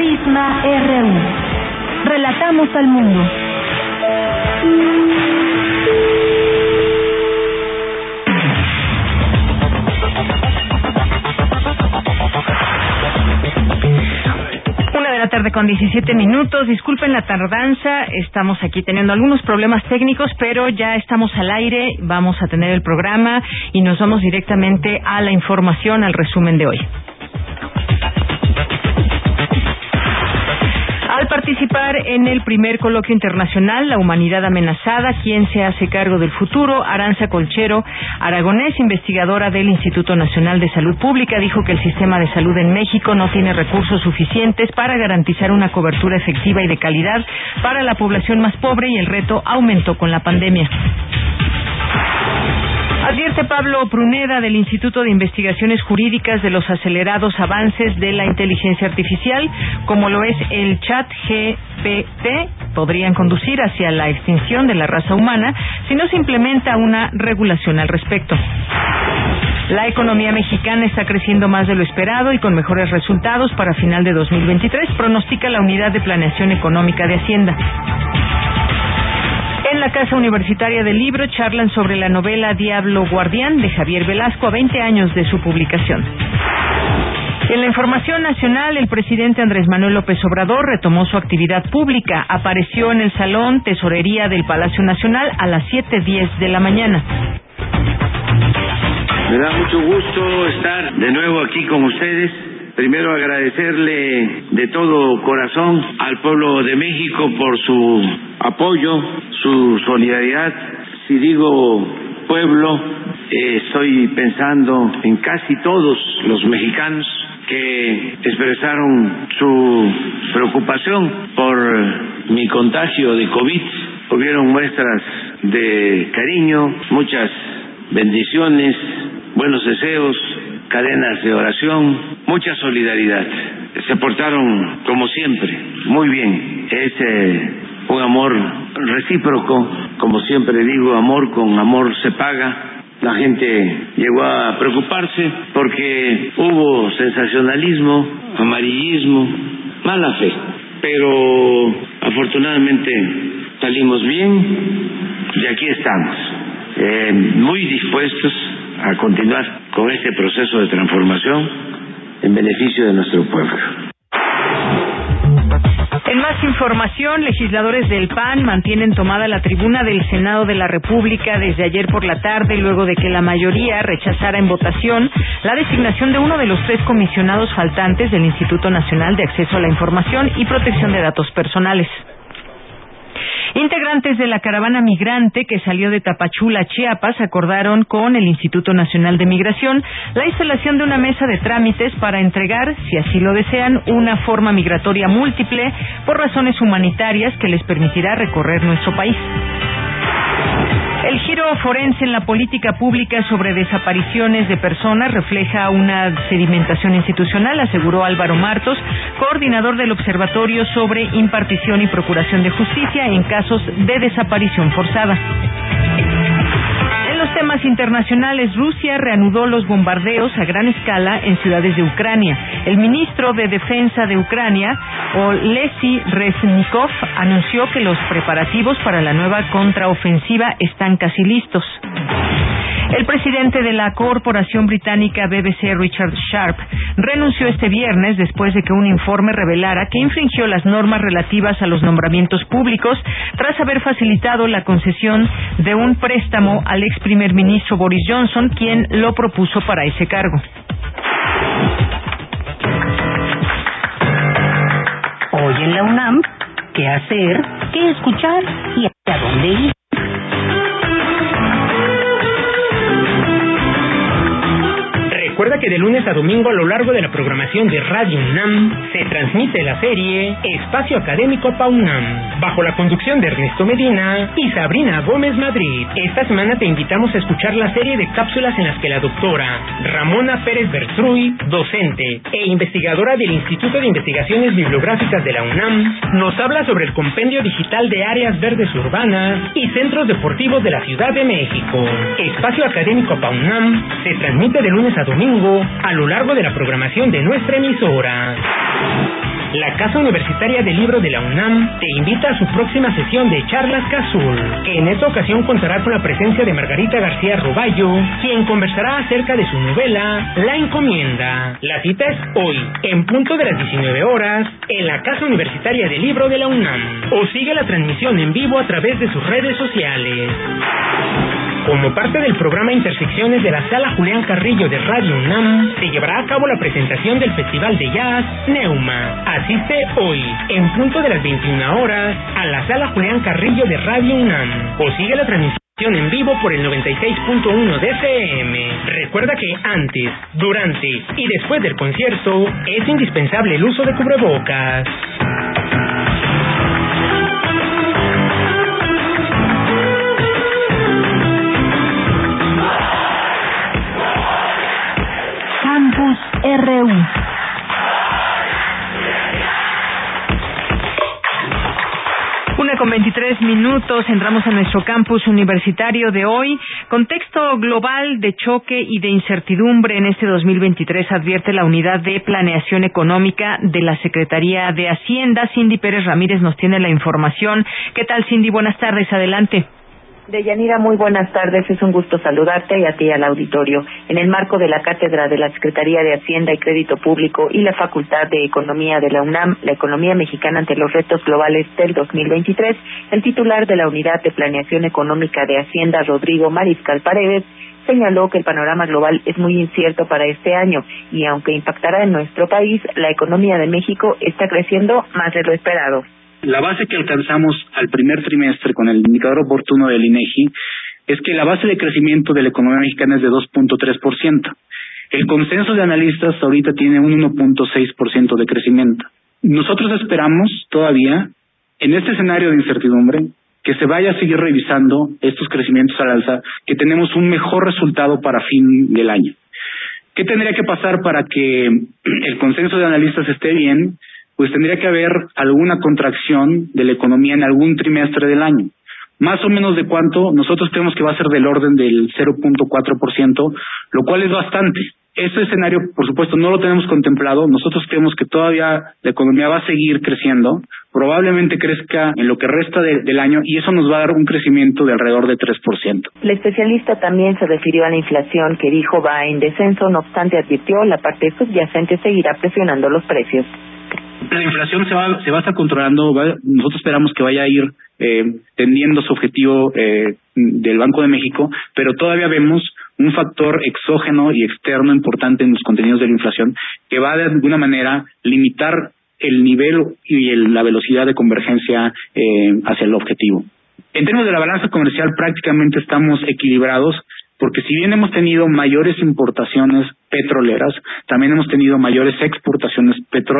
Prisma RU. Relatamos al mundo. Una de la tarde con 17 minutos. Disculpen la tardanza. Estamos aquí teniendo algunos problemas técnicos, pero ya estamos al aire. Vamos a tener el programa y nos vamos directamente a la información, al resumen de hoy. Participar en el primer coloquio internacional La Humanidad Amenazada, ¿quién se hace cargo del futuro? Aranza Colchero, aragonés, investigadora del Instituto Nacional de Salud Pública, dijo que el sistema de salud en México no tiene recursos suficientes para garantizar una cobertura efectiva y de calidad para la población más pobre y el reto aumentó con la pandemia. Advierte Pablo Pruneda del Instituto de Investigaciones Jurídicas de los acelerados avances de la inteligencia artificial, como lo es el chat GPT, podrían conducir hacia la extinción de la raza humana si no se implementa una regulación al respecto. La economía mexicana está creciendo más de lo esperado y con mejores resultados para final de 2023, pronostica la Unidad de Planeación Económica de Hacienda. En la Casa Universitaria del Libro charlan sobre la novela Diablo Guardián de Javier Velasco a 20 años de su publicación. En la información nacional, el presidente Andrés Manuel López Obrador retomó su actividad pública. Apareció en el Salón Tesorería del Palacio Nacional a las 7.10 de la mañana. Me da mucho gusto estar de nuevo aquí con ustedes. Primero agradecerle de todo corazón al pueblo de México por su apoyo, su solidaridad. Si digo pueblo, eh, estoy pensando en casi todos los mexicanos que expresaron su preocupación por mi contagio de COVID. Hubieron muestras de cariño, muchas bendiciones, buenos deseos, cadenas de oración, mucha solidaridad. Se portaron como siempre, muy bien. Es eh, un amor recíproco, como siempre digo, amor con amor se paga. La gente llegó a preocuparse porque hubo sensacionalismo, amarillismo, mala fe. Pero afortunadamente salimos bien y aquí estamos, eh, muy dispuestos a continuar con este proceso de transformación en beneficio de nuestro pueblo. En más información, legisladores del PAN mantienen tomada la tribuna del Senado de la República desde ayer por la tarde, luego de que la mayoría rechazara en votación la designación de uno de los tres comisionados faltantes del Instituto Nacional de Acceso a la Información y Protección de Datos Personales. Integrantes de la caravana migrante que salió de Tapachula, Chiapas, acordaron con el Instituto Nacional de Migración la instalación de una mesa de trámites para entregar, si así lo desean, una forma migratoria múltiple por razones humanitarias que les permitirá recorrer nuestro país. El giro forense en la política pública sobre desapariciones de personas refleja una sedimentación institucional, aseguró Álvaro Martos, coordinador del Observatorio sobre Impartición y Procuración de Justicia en casos de desaparición forzada. Los temas internacionales, Rusia reanudó los bombardeos a gran escala en ciudades de Ucrania. El ministro de Defensa de Ucrania, Olesi Reznikov, anunció que los preparativos para la nueva contraofensiva están casi listos. El presidente de la corporación británica BBC, Richard Sharp, renunció este viernes después de que un informe revelara que infringió las normas relativas a los nombramientos públicos tras haber facilitado la concesión de un préstamo al ex primer ministro Boris Johnson, quien lo propuso para ese cargo. Hoy en la UNAM, ¿qué hacer? ¿Qué escuchar? ¿Y a dónde ir? Recuerda que de lunes a domingo a lo largo de la programación de Radio UNAM se transmite la serie Espacio Académico PAUNAM, bajo la conducción de Ernesto Medina y Sabrina Gómez Madrid. Esta semana te invitamos a escuchar la serie de cápsulas en las que la doctora Ramona Pérez Bertruy, docente e investigadora del Instituto de Investigaciones Bibliográficas de la UNAM, nos habla sobre el compendio digital de áreas verdes urbanas y centros deportivos de la Ciudad de México. Espacio Académico PAUNAM se transmite de lunes a domingo a lo largo de la programación de nuestra emisora. La Casa Universitaria del Libro de la UNAM te invita a su próxima sesión de Charlas Cazul, que en esta ocasión contará con la presencia de Margarita García Roballo, quien conversará acerca de su novela La Encomienda. La cita es hoy, en punto de las 19 horas, en la Casa Universitaria del Libro de la UNAM, o sigue la transmisión en vivo a través de sus redes sociales. Como parte del programa Intersecciones de la Sala Julián Carrillo de Radio UNAM, se llevará a cabo la presentación del Festival de Jazz Neuma. Asiste hoy, en punto de las 21 horas, a la Sala Julián Carrillo de Radio UNAM. O sigue la transmisión en vivo por el 96.1 de FM. Recuerda que antes, durante y después del concierto es indispensable el uso de cubrebocas. RU. Una con 23 minutos, entramos a nuestro campus universitario de hoy. Contexto global de choque y de incertidumbre en este 2023 advierte la unidad de planeación económica de la Secretaría de Hacienda. Cindy Pérez Ramírez nos tiene la información. ¿Qué tal, Cindy? Buenas tardes, adelante. Deyanira, muy buenas tardes. Es un gusto saludarte y a ti al auditorio. En el marco de la cátedra de la Secretaría de Hacienda y Crédito Público y la Facultad de Economía de la UNAM, la economía mexicana ante los retos globales del 2023, el titular de la Unidad de Planeación Económica de Hacienda, Rodrigo Mariscal Paredes, señaló que el panorama global es muy incierto para este año y aunque impactará en nuestro país, la economía de México está creciendo más de lo esperado. La base que alcanzamos al primer trimestre con el indicador oportuno del INEGI es que la base de crecimiento de la economía mexicana es de 2.3%. El consenso de analistas ahorita tiene un 1.6% de crecimiento. Nosotros esperamos todavía, en este escenario de incertidumbre, que se vaya a seguir revisando estos crecimientos al alza, que tenemos un mejor resultado para fin del año. ¿Qué tendría que pasar para que el consenso de analistas esté bien? Pues tendría que haber alguna contracción de la economía en algún trimestre del año. Más o menos de cuánto, nosotros creemos que va a ser del orden del 0.4%, lo cual es bastante. Ese escenario, por supuesto, no lo tenemos contemplado. Nosotros creemos que todavía la economía va a seguir creciendo, probablemente crezca en lo que resta de, del año y eso nos va a dar un crecimiento de alrededor de 3%. El especialista también se refirió a la inflación que dijo va en descenso, no obstante advirtió la parte subyacente seguirá presionando los precios la inflación se va, se va a estar controlando, nosotros esperamos que vaya a ir eh, tendiendo su objetivo eh, del Banco de México, pero todavía vemos un factor exógeno y externo importante en los contenidos de la inflación que va de alguna manera limitar el nivel y la velocidad de convergencia eh, hacia el objetivo. En términos de la balanza comercial prácticamente estamos equilibrados porque si bien hemos tenido mayores importaciones petroleras, también hemos tenido mayores exportaciones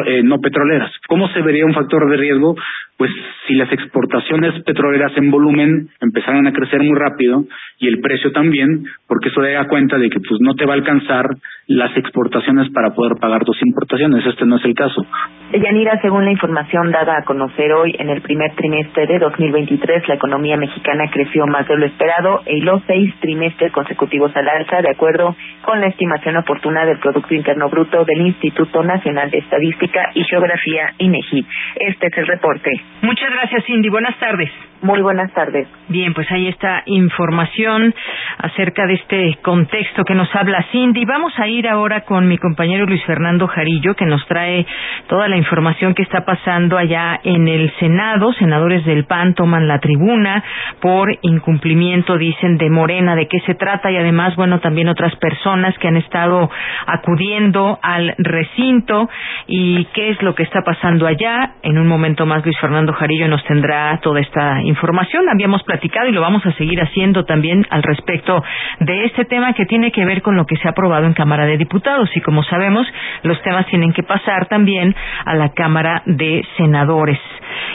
eh, no petroleras. ¿Cómo se vería un factor de riesgo? Pues si las exportaciones petroleras en volumen empezaran a crecer muy rápido y el precio también, porque eso da cuenta de que pues no te va a alcanzar las exportaciones para poder pagar tus importaciones. Este no es el caso. Yanira, según la información dada a conocer hoy, en el primer trimestre de 2023 la economía mexicana creció más de lo esperado y los seis trimestres consecutivos al alza, de acuerdo con la estimación oportuna del Producto Interno Bruto del Instituto Nacional de Estadística y Geografía, INEGI. Este es el reporte. Muchas gracias, Cindy. Buenas tardes. Muy buenas tardes. Bien, pues ahí está información acerca de este contexto que nos habla Cindy. Vamos a ir ahora con mi compañero Luis Fernando Jarillo, que nos trae toda la información que está pasando allá en el Senado. Senadores del PAN toman la tribuna por incumplimiento, dicen, de Morena, de qué se trata y además, bueno, también otras personas que han estado acudiendo al recinto y qué es lo que está pasando allá. En un momento más, Luis Fernando Jarillo nos tendrá toda esta información información. Habíamos platicado y lo vamos a seguir haciendo también al respecto de este tema que tiene que ver con lo que se ha aprobado en Cámara de Diputados. Y como sabemos, los temas tienen que pasar también a la Cámara de Senadores.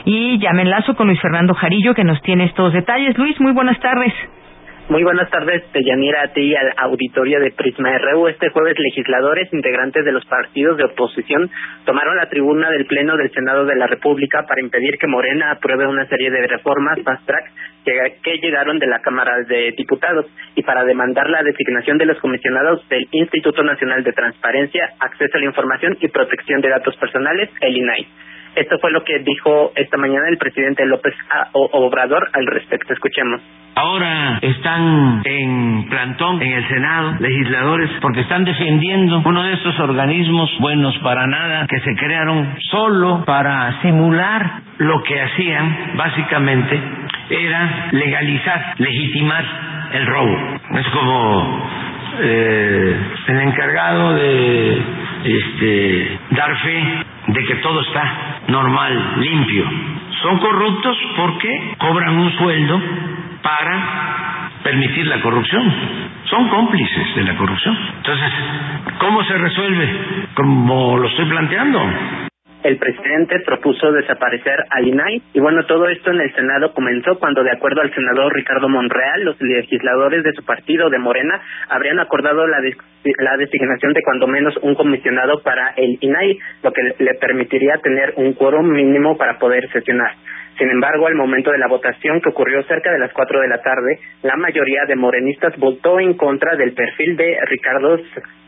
Y ya me enlazo con Luis Fernando Jarillo, que nos tiene estos detalles. Luis, muy buenas tardes. Muy buenas tardes, Deyanira, a ti y al auditorio de Prisma RU. Este jueves, legisladores integrantes de los partidos de oposición tomaron la tribuna del Pleno del Senado de la República para impedir que Morena apruebe una serie de reformas fast track que, llegaron de la Cámara de Diputados y para demandar la designación de los comisionados del Instituto Nacional de Transparencia, Acceso a la Información y Protección de Datos Personales, el INAI. Esto fue lo que dijo esta mañana el presidente López Obrador al respecto. Escuchemos. Ahora están en plantón en el Senado legisladores porque están defendiendo uno de estos organismos buenos para nada que se crearon solo para simular lo que hacían básicamente era legalizar, legitimar el robo. Es como eh, el encargado de este, dar fe de que todo está normal, limpio. Son corruptos porque cobran un sueldo para permitir la corrupción. Son cómplices de la corrupción. Entonces, ¿cómo se resuelve? Como lo estoy planteando el presidente propuso desaparecer al INAI y bueno, todo esto en el Senado comenzó cuando de acuerdo al senador Ricardo Monreal, los legisladores de su partido de Morena habrían acordado la, la designación de cuando menos un comisionado para el INAI, lo que le permitiría tener un quórum mínimo para poder sesionar. Sin embargo, al momento de la votación que ocurrió cerca de las cuatro de la tarde, la mayoría de morenistas votó en contra del perfil de Ricardo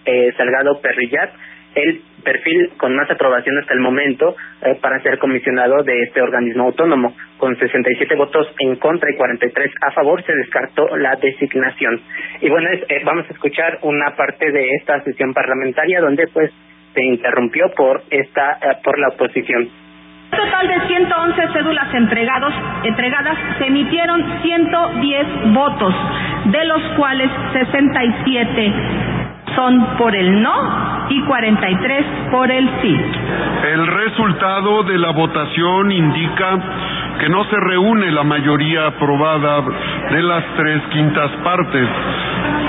eh, Salgado Perrillat, el perfil con más aprobación hasta el momento eh, para ser comisionado de este organismo autónomo. Con 67 votos en contra y 43 a favor se descartó la designación. Y bueno, eh, vamos a escuchar una parte de esta sesión parlamentaria donde pues se interrumpió por esta eh, por la oposición. total de 111 cédulas entregados, entregadas se emitieron 110 votos, de los cuales 67 son por el no y 43 por el sí. El resultado de la votación indica que no se reúne la mayoría aprobada de las tres quintas partes.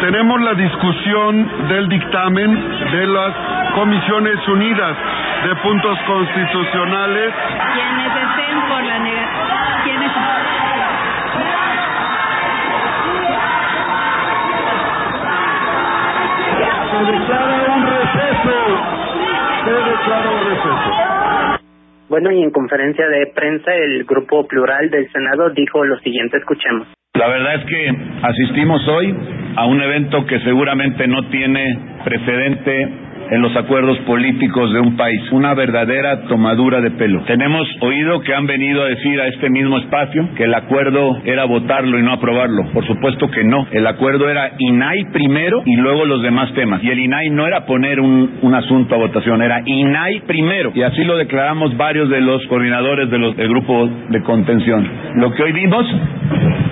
Tenemos la discusión del dictamen de las Comisiones Unidas de Puntos Constitucionales. Quienes estén por la Bueno, y en conferencia de prensa el Grupo Plural del Senado dijo lo siguiente, escuchemos. La verdad es que asistimos hoy a un evento que seguramente no tiene precedente en los acuerdos políticos de un país, una verdadera tomadura de pelo. Tenemos oído que han venido a decir a este mismo espacio que el acuerdo era votarlo y no aprobarlo. Por supuesto que no. El acuerdo era INAI primero y luego los demás temas. Y el INAI no era poner un, un asunto a votación, era INAI primero. Y así lo declaramos varios de los coordinadores de los, del grupo de contención. Lo que hoy vimos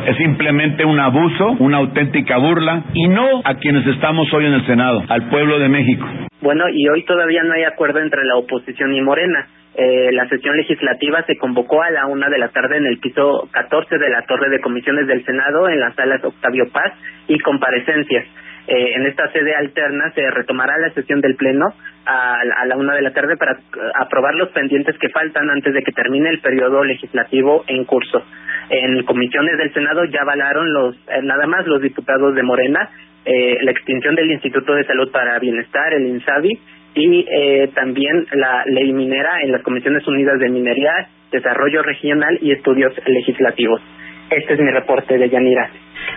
es simplemente un abuso, una auténtica burla, y no a quienes estamos hoy en el Senado, al pueblo de México. Bueno, y hoy todavía no hay acuerdo entre la oposición y Morena. Eh, la sesión legislativa se convocó a la una de la tarde en el piso 14 de la Torre de Comisiones del Senado, en las salas Octavio Paz y comparecencias. Eh, en esta sede alterna se retomará la sesión del Pleno a, a, la una de la tarde para aprobar los pendientes que faltan antes de que termine el periodo legislativo en curso. En comisiones del Senado ya avalaron los, eh, nada más los diputados de Morena eh, la extinción del Instituto de Salud para Bienestar, el INSABI, y eh, también la ley minera en las Comisiones Unidas de Minería, Desarrollo Regional y Estudios Legislativos. Este es mi reporte de Yanira.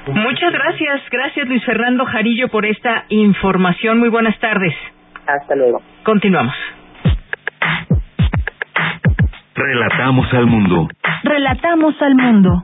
Muchas gracias, gracias Luis Fernando Jarillo por esta información. Muy buenas tardes. Hasta luego. Continuamos. Relatamos al mundo. Relatamos al mundo.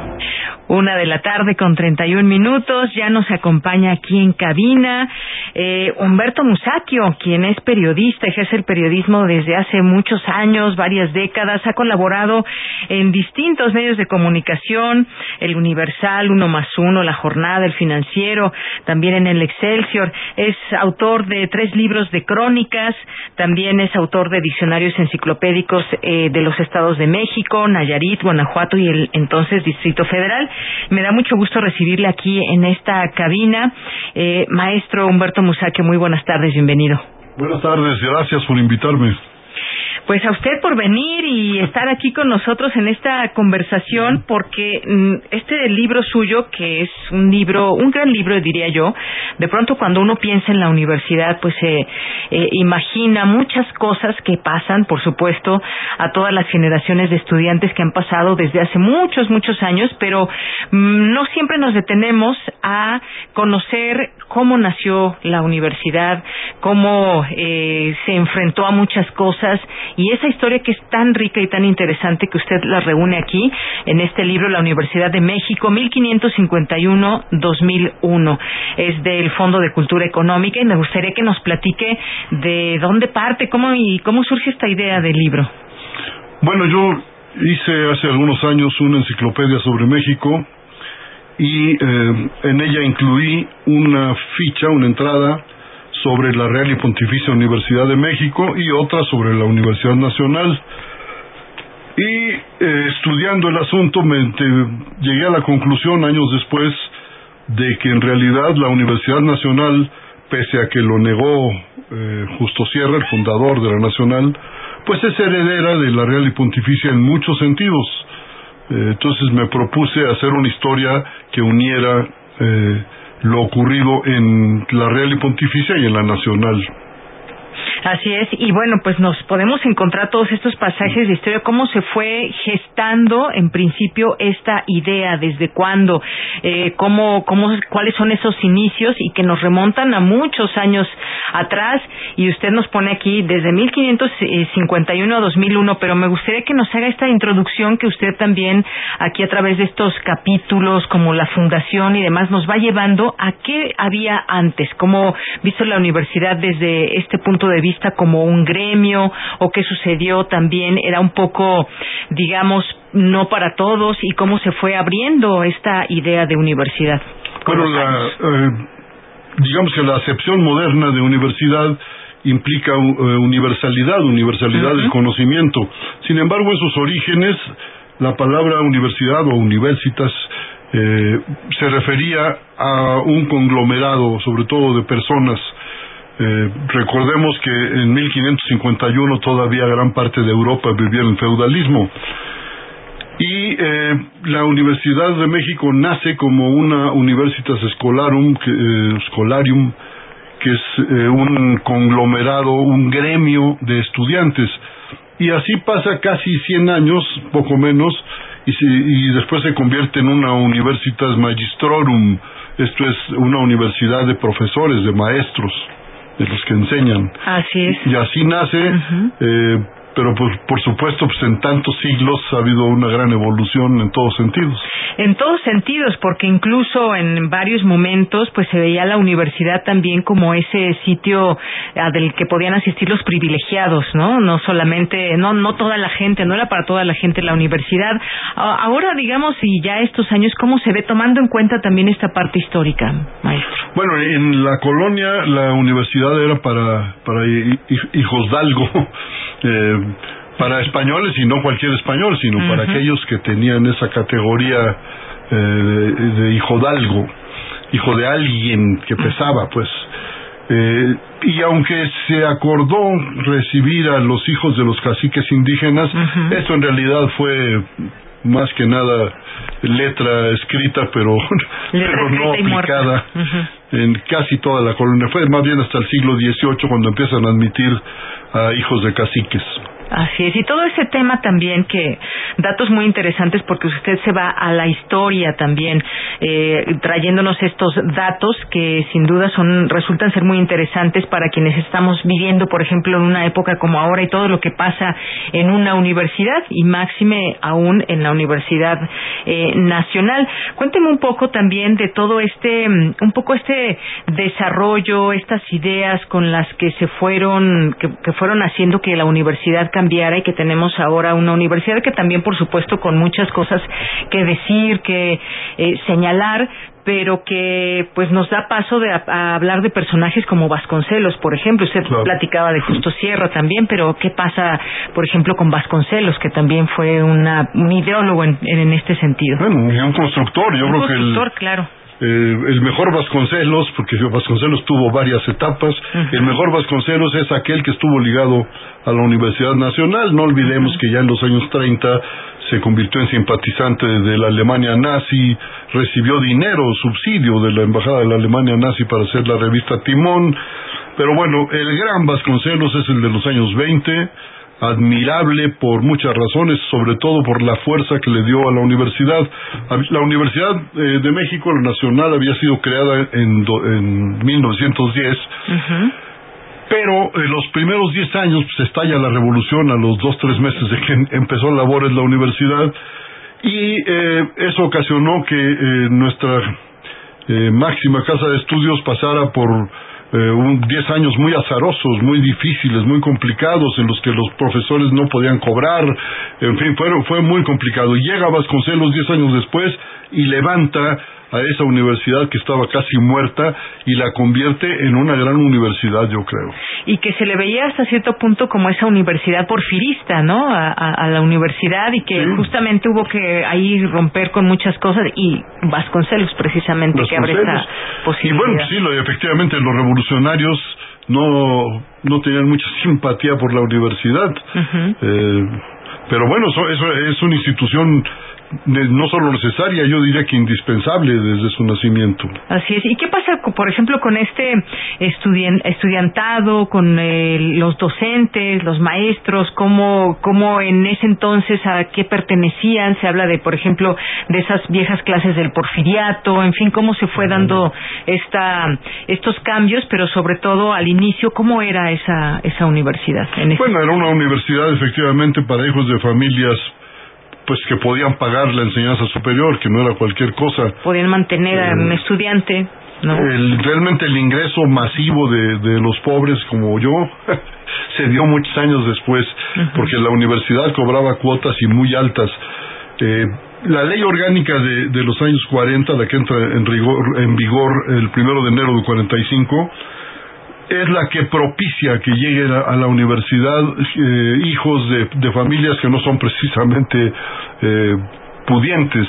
Una de la tarde con 31 minutos. Ya nos acompaña aquí en cabina eh, Humberto Musacchio, quien es periodista, ejerce el periodismo desde hace muchos años, varias décadas. Ha colaborado en distintos medios de comunicación, el Universal, Uno más Uno, La Jornada, El Financiero, también en el Excelsior. Es autor de tres libros de crónicas, también es autor de diccionarios enciclopédicos eh, de los estados de México, Nayarit, Guanajuato y el entonces Distrito Federal. Me da mucho gusto recibirle aquí en esta cabina. Eh, maestro Humberto Musaque, muy buenas tardes, bienvenido. Buenas tardes, gracias por invitarme. Pues a usted por venir y estar aquí con nosotros en esta conversación, porque mm, este libro suyo, que es un libro, un gran libro diría yo, de pronto cuando uno piensa en la universidad, pues se eh, imagina muchas cosas que pasan, por supuesto, a todas las generaciones de estudiantes que han pasado desde hace muchos, muchos años, pero mm, no siempre nos detenemos a conocer cómo nació la universidad, cómo eh, se enfrentó a muchas cosas esa historia que es tan rica y tan interesante que usted la reúne aquí en este libro La Universidad de México 1551-2001 es del Fondo de Cultura Económica y me gustaría que nos platique de dónde parte, cómo y cómo surge esta idea del libro. Bueno, yo hice hace algunos años una enciclopedia sobre México y eh, en ella incluí una ficha, una entrada sobre la Real y Pontificia Universidad de México y otra sobre la Universidad Nacional. Y eh, estudiando el asunto me llegué a la conclusión años después de que en realidad la Universidad Nacional, pese a que lo negó eh, Justo Sierra, el fundador de la Nacional, pues es heredera de la Real y Pontificia en muchos sentidos. Eh, entonces me propuse hacer una historia que uniera eh, lo ocurrido en la Real y Pontificia y en la Nacional. Así es, y bueno, pues nos podemos encontrar todos estos pasajes de historia, cómo se fue gestando en principio esta idea, desde cuándo, eh, cómo, cómo, cuáles son esos inicios y que nos remontan a muchos años atrás. Y usted nos pone aquí desde 1551 a 2001, pero me gustaría que nos haga esta introducción que usted también aquí a través de estos capítulos como la fundación y demás nos va llevando a qué había antes, cómo visto la universidad desde este punto de vista como un gremio o qué sucedió también era un poco digamos no para todos y cómo se fue abriendo esta idea de universidad. Bueno, la, eh, digamos que la acepción moderna de universidad implica uh, universalidad, universalidad del conocimiento. Sin embargo, en sus orígenes, la palabra universidad o universitas eh, se refería a un conglomerado, sobre todo de personas. Eh, recordemos que en 1551 todavía gran parte de Europa vivía en feudalismo y eh, la Universidad de México nace como una Universitas Scolarum, que, eh, que es un conglomerado, un gremio de estudiantes. Y así pasa casi 100 años, poco menos, y, y después se convierte en una Universitas Magistrorum, esto es una universidad de profesores, de maestros, de los que enseñan. Así es. Y así nace pero pues por supuesto pues en tantos siglos ha habido una gran evolución en todos sentidos. En todos sentidos, porque incluso en varios momentos pues se veía la universidad también como ese sitio ah, del que podían asistir los privilegiados, ¿no? No solamente, no no toda la gente, no era para toda la gente la universidad. Ahora digamos y ya estos años cómo se ve tomando en cuenta también esta parte histórica, maestro. Bueno, en la colonia la universidad era para para hijos d'algo. Eh, para españoles y no cualquier español, sino para aquellos que tenían esa categoría eh, de, hijo de algo, hijo de alguien que pesaba, pues. Eh, y aunque se acordó recibir a los hijos de los caciques indígenas, esto en realidad fue más que nada letra escrita, pero, pero no aplicada. En casi toda la colonia. Fue más bien hasta el siglo XVIII cuando empiezan a admitir a hijos de caciques. Así es, y todo ese tema también que datos muy interesantes porque usted se va a la historia también eh, trayéndonos estos datos que sin duda son resultan ser muy interesantes para quienes estamos viviendo, por ejemplo, en una época como ahora y todo lo que pasa en una universidad y máxime aún en la Universidad eh, Nacional. Cuénteme un poco también de todo este, mm, un poco este desarrollo, estas ideas con las que se fueron, que, que fueron haciendo que la universidad cambiara y que tenemos ahora una universidad que también, por supuesto, con muchas cosas que decir, que eh, señalar, pero que pues nos da paso de a, hablar de personajes como Vasconcelos, por ejemplo. Usted platicaba de Justo Sierra también, pero ¿qué pasa, por ejemplo, con Vasconcelos, que también fue una, un ideólogo en, en este sentido? Bueno, y un constructor, yo un creo que constructor, el, claro. Eh, el mejor Vasconcelos, porque Vasconcelos tuvo varias etapas, el mejor Vasconcelos es aquel que estuvo ligado a la Universidad Nacional. No olvidemos que ya en los años 30 se convirtió en simpatizante de la Alemania nazi, recibió dinero, subsidio de la Embajada de la Alemania nazi para hacer la revista Timón. Pero bueno, el gran Vasconcelos es el de los años 20, admirable por muchas razones, sobre todo por la fuerza que le dio a la universidad. La Universidad eh, de México, la Nacional, había sido creada en, do- en 1910 pero en los primeros 10 años pues, estalla la revolución a los dos, tres meses de que em- empezó labores la universidad. Y eh, eso ocasionó que eh, nuestra eh, máxima casa de estudios pasara por eh, un 10 años muy azarosos, muy difíciles, muy complicados, en los que los profesores no podían cobrar, en fin, fue, fue muy complicado. Llega Vasconcelos 10 años después y levanta a esa universidad que estaba casi muerta y la convierte en una gran universidad, yo creo. y que se le veía hasta cierto punto como esa universidad porfirista, ¿no? A, a- a la universidad y que justamente hubo que ahí romper con muchas cosas y Vasconcelos precisamente que abre esa Vasconcelos. Y posibilidad. bueno, sí, lo- efectivamente los revolucionarios no, no tenían mucha simpatía por la universidad. Eh, pero bueno, eso, eso es una institución no solo necesaria, yo diría que indispensable desde su nacimiento. Así es. ¿Y qué pasa, por ejemplo, con este estudien- estudiantado, con eh, los docentes, los maestros? ¿Cómo, ¿Cómo en ese entonces a qué pertenecían? Se habla de, por ejemplo, de esas viejas clases del porfiriato, en fin, cómo se fue dando esta, estos cambios, pero sobre todo al inicio, ¿cómo era esa, esa universidad? En ese- Bueno, era una universidad efectivamente para hijos de familias pues que podían pagar la enseñanza superior, que no era cualquier cosa. Podían mantener a un estudiante, ¿no? El- realmente el ingreso masivo de, de los pobres como yo se dio muchos años después, porque la universidad cobraba cuotas y muy altas. Eh, la ley orgánica de, de los años 40, la que entra en, rigor- en vigor el primero de enero del 45, es la que propicia que lleguen a, a la universidad eh, hijos de, de familias que no son precisamente eh, pudientes.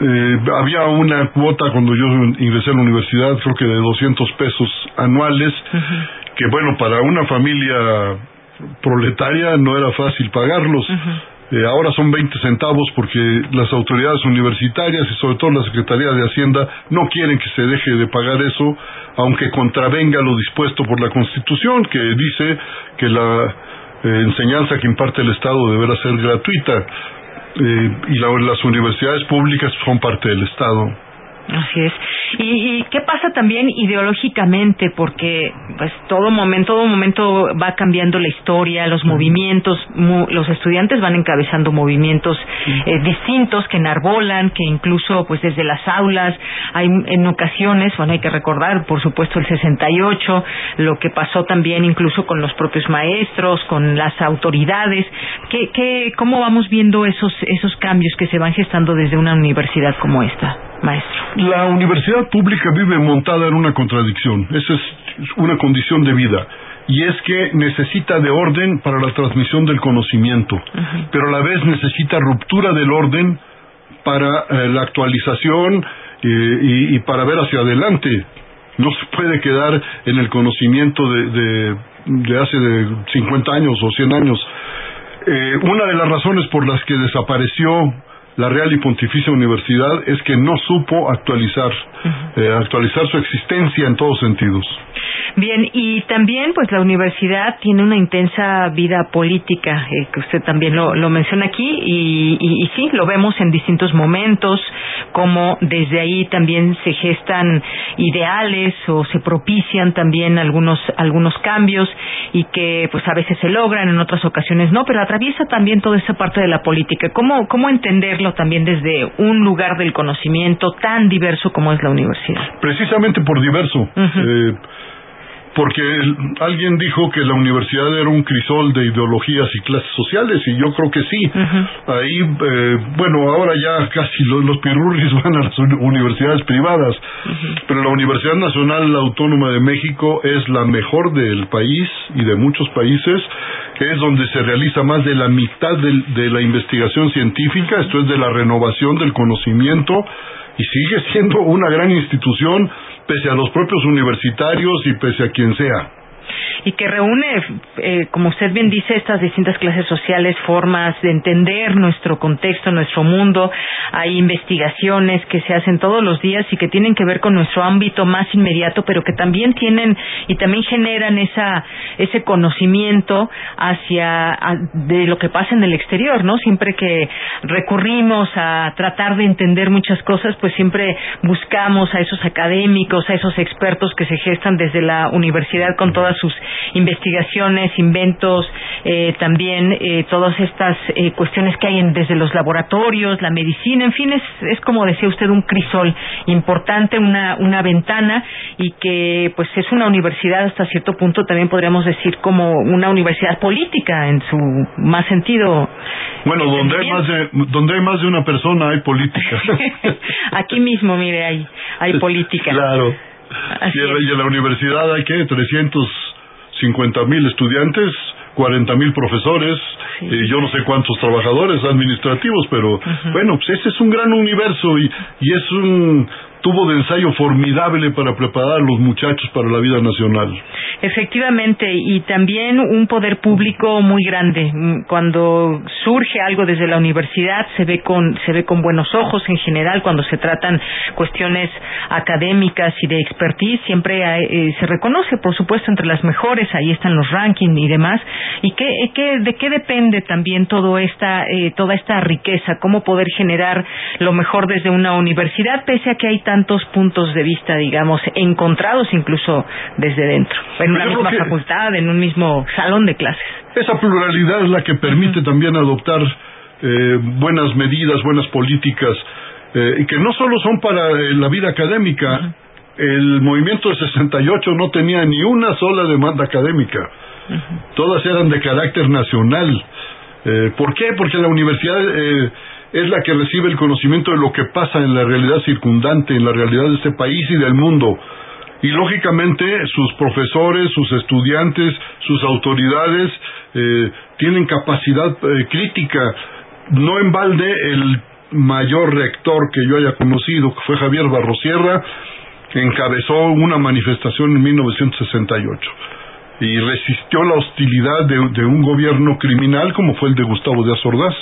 Eh, había una cuota cuando yo ingresé a la universidad, creo que de 200 pesos anuales, que bueno, para una familia proletaria no era fácil pagarlos. Eh, ahora son 20 centavos porque las autoridades universitarias y sobre todo la Secretaría de Hacienda no quieren que se deje de pagar eso, aunque contravenga lo dispuesto por la Constitución, que dice que la eh, enseñanza que imparte el Estado deberá ser gratuita. Eh, y la- las universidades públicas son parte del Estado. Así es. ¿Y, y qué pasa también ideológicamente? Porque pues todo momento, todo momento va cambiando la historia, los movimientos, mu- los estudiantes van encabezando movimientos eh, distintos que enarbolan, que incluso pues desde las aulas hay en ocasiones, bueno hay que recordar por supuesto el 68, lo que pasó también incluso con los propios maestros, con las autoridades. ¿Qué, qué, ¿Cómo vamos viendo esos esos cambios que se van gestando desde una universidad como esta, maestro? La universidad pública vive montada en una contradicción. Esa es una condición de vida. Y es que necesita de orden para la transmisión del conocimiento, pero a la vez necesita ruptura del orden para eh, la actualización eh, y, y para ver hacia adelante. No se puede quedar en el conocimiento de, de, de hace de 50 años o 100 años. Eh, una de las razones por las que desapareció la Real y Pontificia Universidad es que no supo actualizar, eh, actualizar su existencia en todos sentidos. Bien, y también pues la universidad tiene una intensa vida política, eh, que usted también lo, lo menciona aquí, y, y, y, sí, lo vemos en distintos momentos, como desde ahí también se gestan ideales o se propician también algunos, algunos cambios y que pues a veces se logran, en otras ocasiones no, pero atraviesa también toda esa parte de la política. ¿Cómo, cómo también desde un lugar del conocimiento tan diverso como es la universidad? Precisamente por diverso. eh, porque alguien dijo que la universidad era un crisol de ideologías y clases sociales y yo creo que sí. Ahí, eh, bueno, ahora ya casi los, los pirurris van a las universidades privadas, pero la Universidad Nacional Autónoma de México es la mejor del país y de muchos países, es donde se realiza más de la mitad de, de la investigación científica, esto es de la renovación del conocimiento y sigue siendo una gran institución pese a los propios universitarios y pese a quien sea y que reúne, eh, como usted bien dice, estas distintas clases sociales, formas de entender nuestro contexto, nuestro mundo. Hay investigaciones que se hacen todos los días y que tienen que ver con nuestro ámbito más inmediato, pero que también tienen y también generan esa ese conocimiento hacia de lo que pasa en el exterior, ¿no? Siempre que recurrimos a tratar de entender muchas cosas, pues siempre buscamos a esos académicos, a esos expertos que se gestan desde la universidad con todas sus investigaciones, inventos, eh, también eh, todas estas eh, cuestiones que hay en, desde los laboratorios, la medicina, en fin, es, es como decía usted un crisol importante, una, una ventana y que pues es una universidad hasta cierto punto también podríamos decir como una universidad política en su más sentido. Bueno, donde hay más de donde hay más de una persona hay política. Aquí mismo, mire, hay hay política. Claro. Y en, la universidad hay que 350 mil estudiantes, 40 mil profesores, sí. y yo no sé cuántos trabajadores administrativos, pero uh -huh. bueno, pues ese es un gran universo y, y es un tubo de ensayo formidable para preparar a los muchachos para la vida nacional. Efectivamente, y también un poder público muy grande. Cuando surge algo desde la universidad se ve con se ve con buenos ojos en general cuando se tratan cuestiones académicas y de expertise, siempre hay, eh, se reconoce, por supuesto, entre las mejores, ahí están los rankings y demás. ¿Y qué, qué de qué depende también todo esta eh, toda esta riqueza, cómo poder generar lo mejor desde una universidad pese a que hay tantos puntos de vista, digamos, encontrados incluso desde dentro, en una misma facultad, en un mismo salón de clases. Esa pluralidad es la que permite uh -huh. también adoptar eh, buenas medidas, buenas políticas, eh, y que no solo son para eh, la vida académica, uh -huh. el movimiento de 68 no tenía ni una sola demanda académica, uh -huh. todas eran de carácter nacional. Eh, ¿Por qué? Porque la universidad eh, es la que recibe el conocimiento de lo que pasa en la realidad circundante, en la realidad de este país y del mundo. Y lógicamente sus profesores, sus estudiantes, sus autoridades eh, tienen capacidad eh, crítica. No en balde el mayor rector que yo haya conocido, que fue Javier Barrosierra, encabezó una manifestación en 1968 y resistió la hostilidad de, de un gobierno criminal como fue el de Gustavo Díaz Ordaz.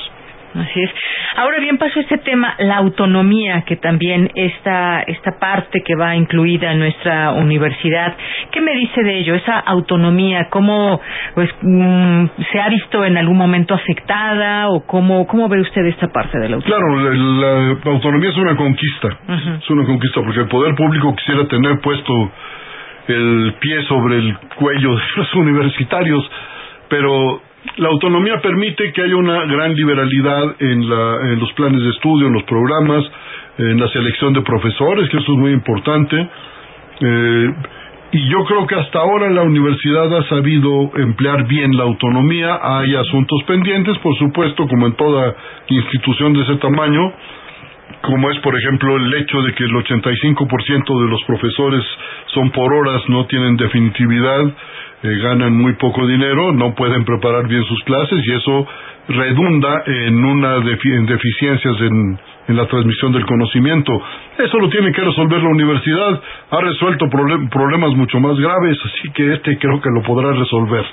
Así es. Ahora bien, paso este tema, la autonomía, que también esta, esta parte que va incluida en nuestra universidad. ¿Qué me dice de ello? Esa autonomía, ¿cómo pues, mm, se ha visto en algún momento afectada o cómo, cómo ve usted esta parte de la autonomía? Claro, la, la autonomía es una conquista. Uh -huh. Es una conquista porque el poder público quisiera tener puesto el pie sobre el cuello de los universitarios, pero la autonomía permite que haya una gran liberalidad en, la, en los planes de estudio, en los programas, en la selección de profesores, que eso es muy importante. Eh, y yo creo que hasta ahora la universidad ha sabido emplear bien la autonomía. Hay asuntos pendientes, por supuesto, como en toda institución de ese tamaño, como es, por ejemplo, el hecho de que el 85% de los profesores son por horas, no tienen definitividad eh, ganan muy poco dinero, no pueden preparar bien sus clases y eso redunda en una defi en deficiencias en, en, la transmisión del conocimiento. Eso lo tiene que resolver la universidad. Ha resuelto problem problemas mucho más graves, así que este creo que lo podrá resolver.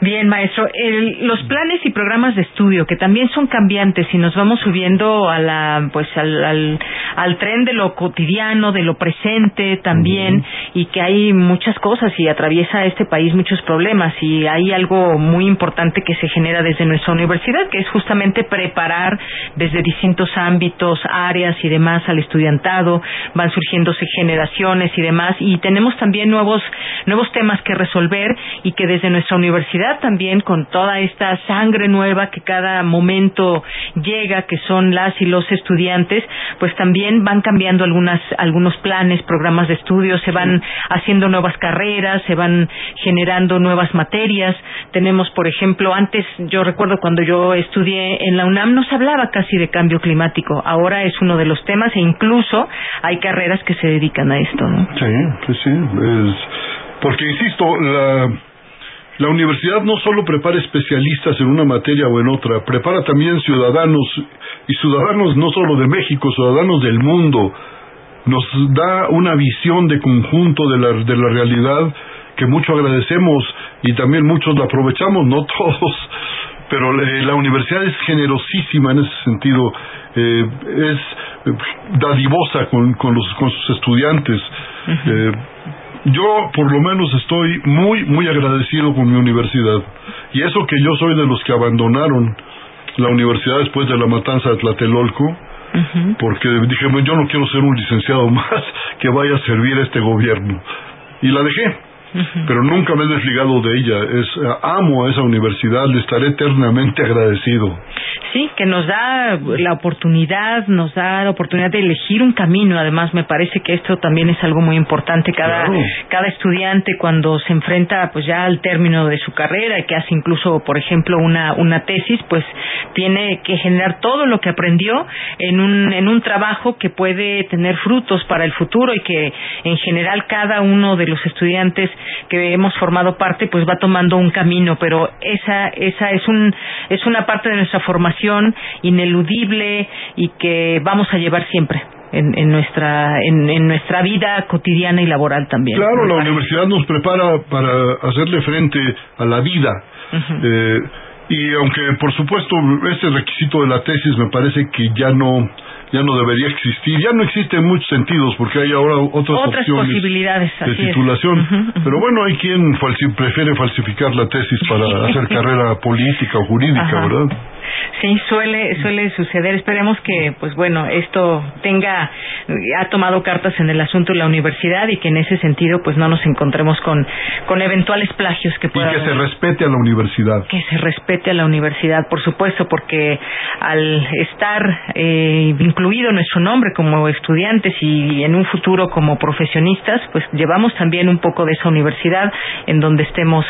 Bien, maestro. El, los planes y programas de estudio, que también son cambiantes y nos vamos subiendo a la, pues, al, al, al tren de lo cotidiano, de lo presente también, y que hay muchas cosas y atraviesa este país muchos problemas. Y hay algo muy importante que se genera desde nuestra universidad, que es justamente preparar desde distintos ámbitos, áreas y demás al estudiantado. Van surgiéndose generaciones y demás. Y tenemos también nuevos, nuevos temas que resolver y que desde nuestra universidad también con toda esta sangre nueva que cada momento llega, que son las y los estudiantes, pues también van cambiando algunas, algunos planes, programas de estudio, se van haciendo nuevas carreras, se van generando nuevas materias. Tenemos, por ejemplo, antes, yo recuerdo cuando yo estudié en la UNAM, no se hablaba casi de cambio climático. Ahora es uno de los temas e incluso hay carreras que se dedican a esto, ¿no? Sí, sí, sí. Es... Porque, insisto, la la universidad no solo prepara especialistas en una materia o en otra, prepara también ciudadanos, y ciudadanos no solo de México, ciudadanos del mundo. Nos da una visión de conjunto de la, de la realidad que mucho agradecemos y también muchos la aprovechamos, no todos, pero eh, la universidad es generosísima en ese sentido, eh, es eh, dadivosa con, con, los, con sus estudiantes. eh, yo por lo menos estoy muy, muy agradecido con mi universidad. Y eso que yo soy de los que abandonaron la universidad después de la matanza de Tlatelolco, porque dije, bueno, yo no quiero ser un licenciado más que vaya a servir a este gobierno. Y la dejé. Pero nunca me he desligado de ella. Es, amo a esa universidad, le estaré eternamente agradecido. Sí, que nos da la oportunidad, nos da la oportunidad de elegir un camino. Además, me parece que esto también es algo muy importante. Cada, Claro. cada estudiante cuando se enfrenta pues ya al término de su carrera y que hace incluso, por ejemplo, una, una tesis, pues tiene que generar todo lo que aprendió en un, en un trabajo que puede tener frutos para el futuro y que en general cada uno de los estudiantes que hemos formado parte pues va tomando un camino, pero esa, esa es un, es una parte de nuestra formación ineludible y que vamos a llevar siempre. En, en nuestra en, en nuestra vida cotidiana y laboral también. Claro, la universidad nos prepara para hacerle frente a la vida. Eh, y aunque, por supuesto, ese requisito de la tesis me parece que ya no ya no debería existir, ya no existe en muchos sentidos porque hay ahora otras, Otras opciones posibilidades, de titulación. Pero bueno, hay quien falsi- prefiere falsificar la tesis para hacer carrera política o jurídica, Ajá. ¿verdad? Sí, suele suele suceder. Esperemos que, pues bueno, esto tenga ha tomado cartas en el asunto de la universidad y que en ese sentido, pues no nos encontremos con con eventuales plagios que Y puedan que se respete a la universidad. que se respete a la universidad, por supuesto, porque al estar eh, incluido nuestro nombre como estudiantes y en un futuro como profesionistas, pues llevamos también un poco de esa universidad en donde estemos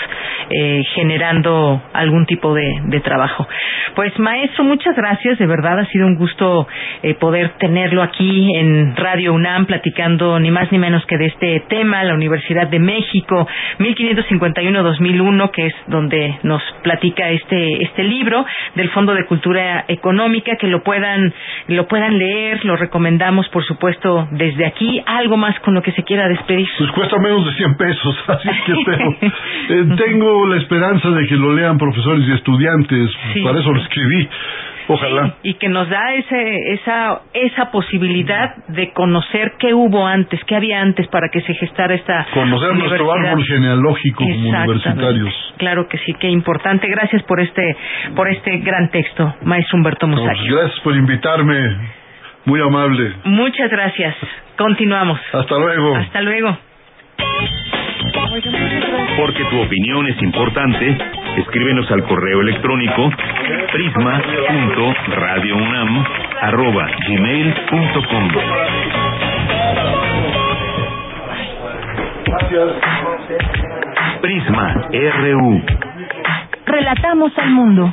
eh, generando algún tipo de, de trabajo. Pues maestro, muchas gracias, de verdad ha sido un gusto eh, poder tenerlo aquí en Radio UNAM platicando ni más ni menos que de este tema, la Universidad de México, 1551-2001, que es donde nos platica este este libro del Fondo de Cultura Económica, que lo puedan lo puedan leer, lo recomendamos por supuesto desde aquí, algo más con lo que se quiera despedir. Pues cuesta menos de 100 pesos, así es que espero. Eh, tengo la esperanza de que lo lean profesores y estudiantes, Sí. para eso lo Ojalá. y que nos da ese, esa, esa posibilidad de conocer qué hubo antes, qué había antes para que se gestara esta Conocer nuestro árbol genealógico como universitarios. Claro que sí, qué importante. Gracias por este, por este gran texto, maestro Humberto pues gracias por invitarme, muy amable. Muchas gracias. Continuamos. Hasta luego. Hasta luego. Porque tu opinión es importante, escríbenos al correo electrónico prisma.radiounam@gmail.com. Prisma RU. Relatamos al mundo.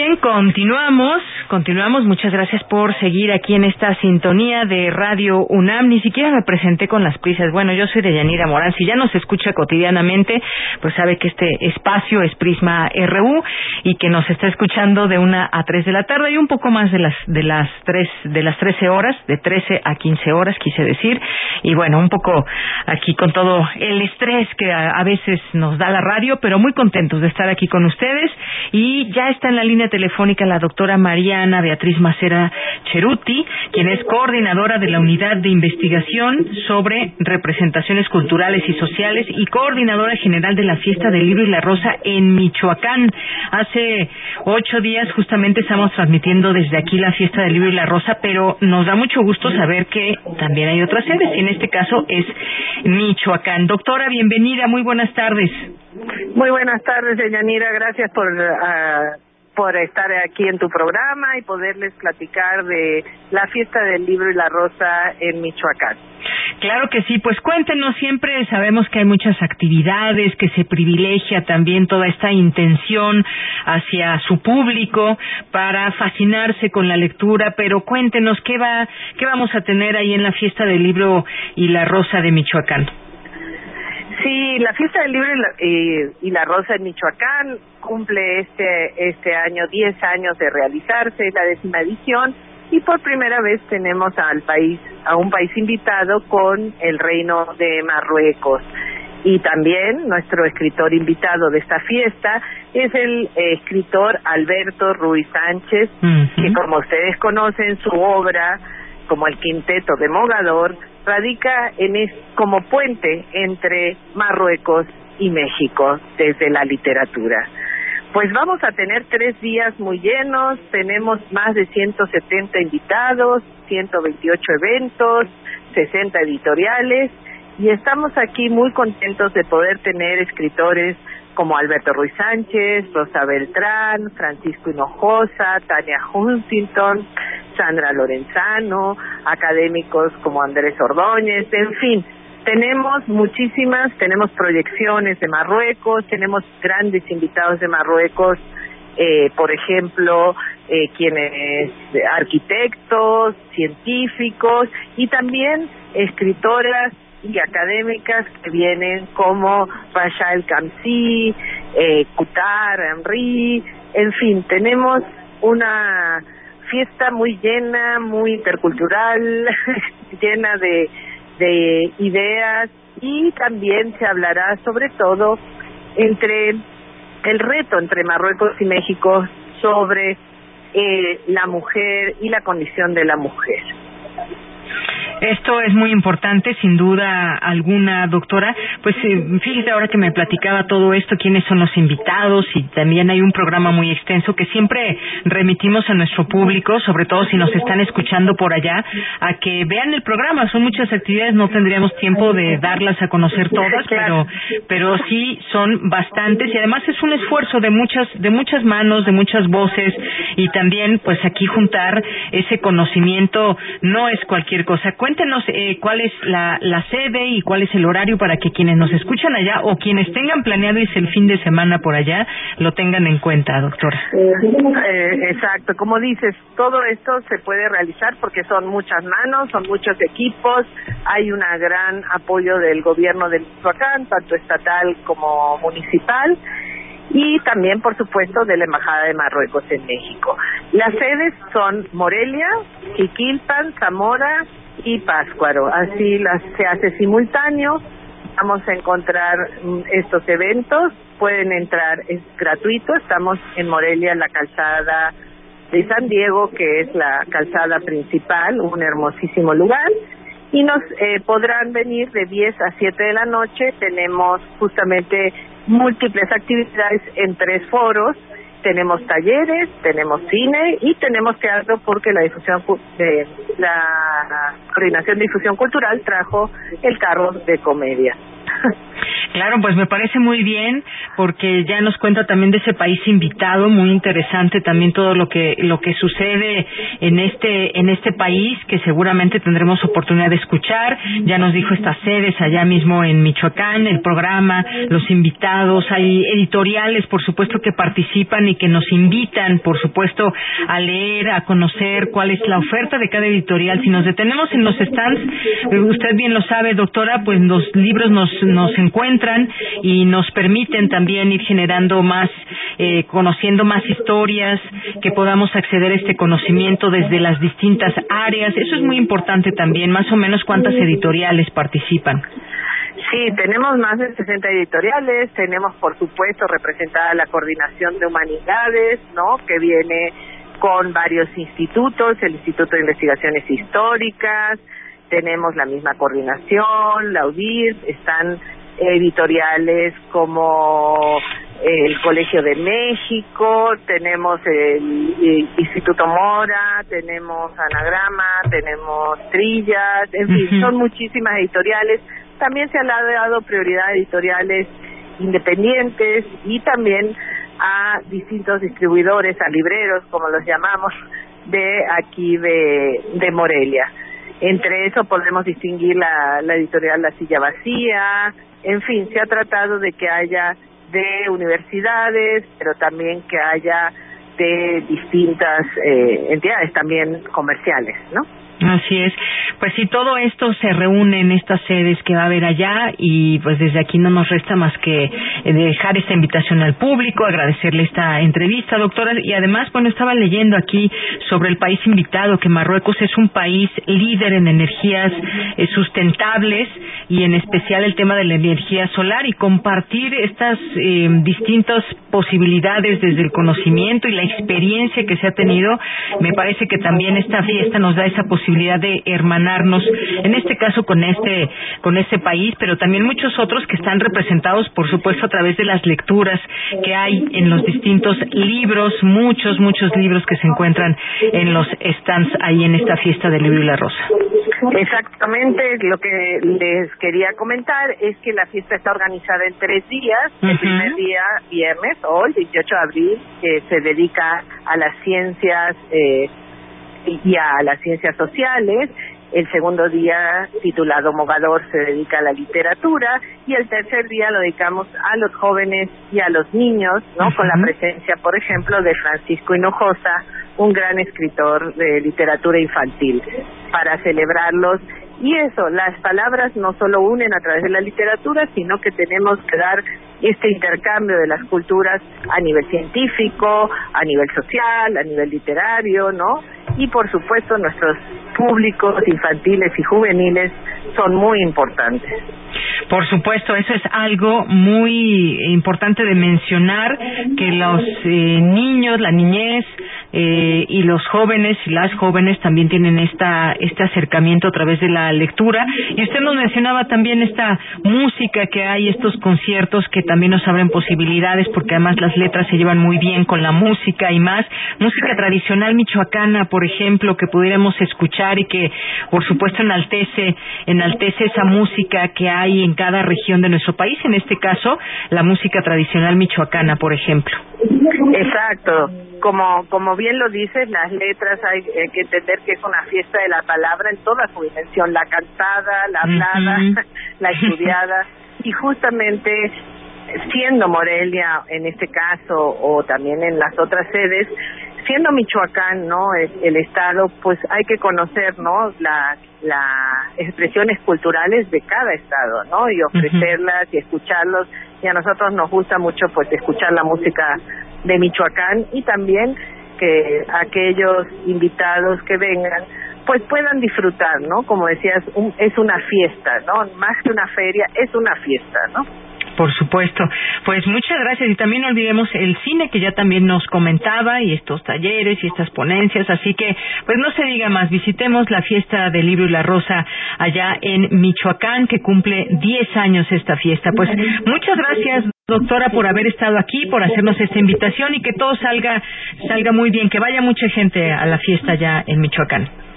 Bien, continuamos, continuamos. Muchas gracias por seguir aquí en esta sintonía de Radio UNAM. Ni siquiera me presenté con las prisas. Bueno, yo soy de Yanira Morán. Si ya nos escucha cotidianamente, pues sabe que este espacio es Prisma RU y que nos está escuchando de una a tres de la tarde y un poco más de las de las tres de las trece horas, de trece a quince horas, quise decir. Y bueno, un poco aquí con todo el estrés que a, a veces nos da la radio, pero muy contentos de estar aquí con ustedes y ya está en la línea telefónica la doctora Mariana Beatriz Macera Cheruti, quien es coordinadora de la Unidad de Investigación sobre Representaciones Culturales y Sociales y coordinadora general de la Fiesta del Libro y la Rosa en Michoacán. Hace ocho días justamente estamos transmitiendo desde aquí la Fiesta del Libro y la Rosa, pero nos da mucho gusto saber que también hay otras sedes y en este caso es Michoacán. Doctora, bienvenida, muy buenas tardes. Muy buenas tardes, Yanira. Gracias por ah, por estar aquí en tu programa y poderles platicar de la fiesta del libro y la rosa en Michoacán. Claro que sí, pues cuéntenos, siempre sabemos que hay muchas actividades, que se privilegia también toda esta intención hacia su público para fascinarse con la lectura, pero cuéntenos qué va, qué vamos a tener ahí en la fiesta del libro y la rosa de Michoacán. Sí, la fiesta del libro y la, eh, y la rosa en Michoacán cumple este este año 10 años de realizarse, es la décima edición y por primera vez tenemos al país a un país invitado con el reino de Marruecos. Y también nuestro escritor invitado de esta fiesta es el eh, escritor Alberto Ruiz Sánchez que como ustedes conocen su obra como el Quinteto de Mogador radica en es, como puente entre Marruecos y México desde la literatura. Pues vamos a tener tres días muy llenos, tenemos más de 170 invitados, 128 eventos, 60 editoriales y estamos aquí muy contentos de poder tener escritores como Alberto Ruiz Sánchez, Rosa Beltrán, Francisco Hinojosa, Tania Huntington, Sandra Lorenzano, académicos como Andrés Ordóñez, en fin, tenemos muchísimas, tenemos proyecciones de Marruecos, tenemos grandes invitados de Marruecos, eh, por ejemplo, eh, quienes arquitectos, científicos y también escritoras y académicas que vienen como Pasha El Kamsi, eh, Kutar, Henry, en fin, tenemos una fiesta muy llena, muy intercultural, llena de, de ideas y también se hablará sobre todo entre el reto entre Marruecos y México sobre eh, la mujer y la condición de la mujer. Esto es muy importante, sin duda alguna, doctora. Pues eh, fíjese ahora que me platicaba todo esto, quiénes son los invitados y también hay un programa muy extenso que siempre remitimos a nuestro público, sobre todo si nos están escuchando por allá, a que vean el programa. Son muchas actividades, no tendríamos tiempo de darlas a conocer todas, pero pero sí son bastantes y además es un esfuerzo de muchas de muchas manos, de muchas voces y también pues aquí juntar ese conocimiento no es cualquier cosa cuéntenos eh, cuál es la, sede y cuál es el horario para que quienes nos escuchan allá o quienes tengan planeado irse el fin de semana por allá lo tengan en cuenta, doctora. Eh, exacto, como dices, todo esto se puede realizar porque son muchas manos, son muchos equipos, hay un gran apoyo del gobierno de Michoacán, tanto estatal como municipal y también, por supuesto, de la Embajada de Marruecos en México. Las sedes son Morelia, Jiquilpan, Zamora, y Páscuaro. Así las, se hace simultáneo. Vamos a encontrar mm, estos eventos. Pueden entrar, es gratuito. Estamos en Morelia, en la calzada de San Diego, que es la calzada principal, un hermosísimo lugar. Y nos eh, podrán venir de 10 a 7 de la noche. Tenemos justamente múltiples actividades en tres foros tenemos talleres, tenemos cine y tenemos teatro porque la difusión de la coordinación de difusión cultural trajo el carro de comedia. Claro, pues me parece muy bien porque ya nos cuenta también de ese país invitado, muy interesante también todo lo que lo que sucede en este en este país que seguramente tendremos oportunidad de escuchar. Ya nos dijo estas sedes allá mismo en Michoacán, el programa, los invitados, hay editoriales, por supuesto que participan y que nos invitan, por supuesto, a leer, a conocer cuál es la oferta de cada editorial. Si nos detenemos en los stands, usted bien lo sabe, doctora, pues los libros nos nos encuentran y nos permiten también ir generando más, eh, conociendo más historias, que podamos acceder a este conocimiento desde las distintas áreas. Eso es muy importante también, más o menos cuántas editoriales participan. Sí, tenemos más de 60 editoriales, tenemos por supuesto representada la Coordinación de Humanidades, ¿no? Que viene con varios institutos, el Instituto de Investigaciones Históricas, tenemos la misma coordinación, la UDIR, están editoriales como el Colegio de México, tenemos el, Instituto Mora, tenemos Anagrama, tenemos Trillas, en fin, son muchísimas editoriales. También se ha dado prioridad a editoriales independientes y también a distintos distribuidores, a libreros, como los llamamos, de aquí de, de Morelia. Entre eso podemos distinguir la, la editorial La Silla Vacía, en fin, se ha tratado de que haya de universidades, pero también que haya de distintas eh, entidades también comerciales, ¿no? Así es. Pues sí, todo esto se reúne en estas sedes que va a haber allá y pues desde aquí no nos resta más que eh, dejar esta invitación al público, agradecerle esta entrevista, doctora. Y además, bueno, estaba leyendo aquí sobre el país invitado, que Marruecos es un país líder en energías eh, sustentables y en especial el tema de la energía solar y compartir estas eh, distintas posibilidades desde el conocimiento y la experiencia que se ha tenido. Me parece que también esta fiesta nos da esa posibilidad de hermanarnos, en este caso con este, con este país, pero también muchos otros que están representados, por supuesto, a través de las lecturas que hay en los distintos libros, muchos, muchos libros que se encuentran en los stands ahí en esta fiesta del libro y la rosa. Exactamente, lo que les quería comentar es que la fiesta está organizada en tres días. El primer día, viernes, hoy, 18 de abril, que se dedica a las ciencias eh, y a las ciencias sociales. El segundo día, titulado Mogador, se dedica a la literatura. Y el tercer día lo dedicamos a los jóvenes y a los niños, ¿no? Con la presencia, por ejemplo, de Francisco Hinojosa, un gran escritor de literatura infantil, para celebrarlos y eso, las palabras no solo unen a través de la literatura, sino que tenemos que dar este intercambio de las culturas a nivel científico, a nivel social, a nivel literario, ¿no? Y por supuesto nuestros públicos infantiles y juveniles son muy importantes. Por supuesto, eso es algo muy importante de mencionar, que los eh, niños, la niñez eh, y los jóvenes y las jóvenes también tienen esta, este acercamiento a través de la lectura. Y usted nos mencionaba también esta música que hay, estos conciertos que también nos abren posibilidades, porque además las letras se llevan muy bien con la música y más. Música tradicional michoacana, por ejemplo, que pudiéramos escuchar y que, por supuesto, enaltece, enaltece esa música que hay en cada región de nuestro país, en este caso, la música tradicional michoacana, por ejemplo. Exacto. Como, como bien lo dices, las letras hay, que entender que es una fiesta de la palabra en toda su dimensión, la cantada, la hablada, la estudiada, y justamente siendo Morelia en este caso o también en las otras sedes, siendo Michoacán, ¿no? El, estado, pues hay que conocer, ¿no? Las las expresiones culturales de cada estado, ¿no? Y ofrecerlas y escucharlos. Y a nosotros nos gusta mucho, pues, escuchar la música de Michoacán y también que aquellos invitados que vengan pues puedan disfrutar, ¿no? Como decías, es una fiesta, ¿no? Más que una feria, es una fiesta, ¿no? Por supuesto. Pues muchas gracias y también no olvidemos el cine que ya también nos comentaba y estos talleres y estas ponencias. Así que, pues no se diga más, visitemos la fiesta del libro y la rosa allá en Michoacán que cumple 10 años esta fiesta. Pues muchas gracias doctora por haber estado aquí, por hacernos esta invitación y que todo salga salga muy bien, que vaya mucha gente a la fiesta allá en Michoacán.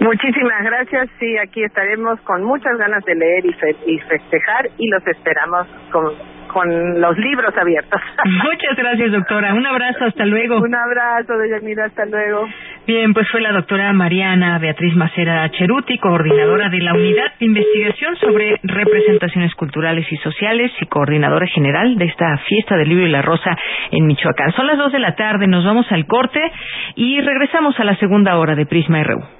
Muchísimas gracias. Sí, aquí estaremos con muchas ganas de leer y, fe y festejar y los esperamos con, con los libros abiertos. Muchas gracias, doctora. Un abrazo, hasta luego. Un abrazo, doña Mira, hasta luego. Bien, pues fue la doctora Mariana Beatriz Macera Cheruti, coordinadora de la Unidad de Investigación sobre Representaciones Culturales y Sociales y coordinadora general de esta fiesta del libro y la rosa en Michoacán. Son las dos de la tarde, nos vamos al corte y regresamos a la segunda hora de Prisma RU.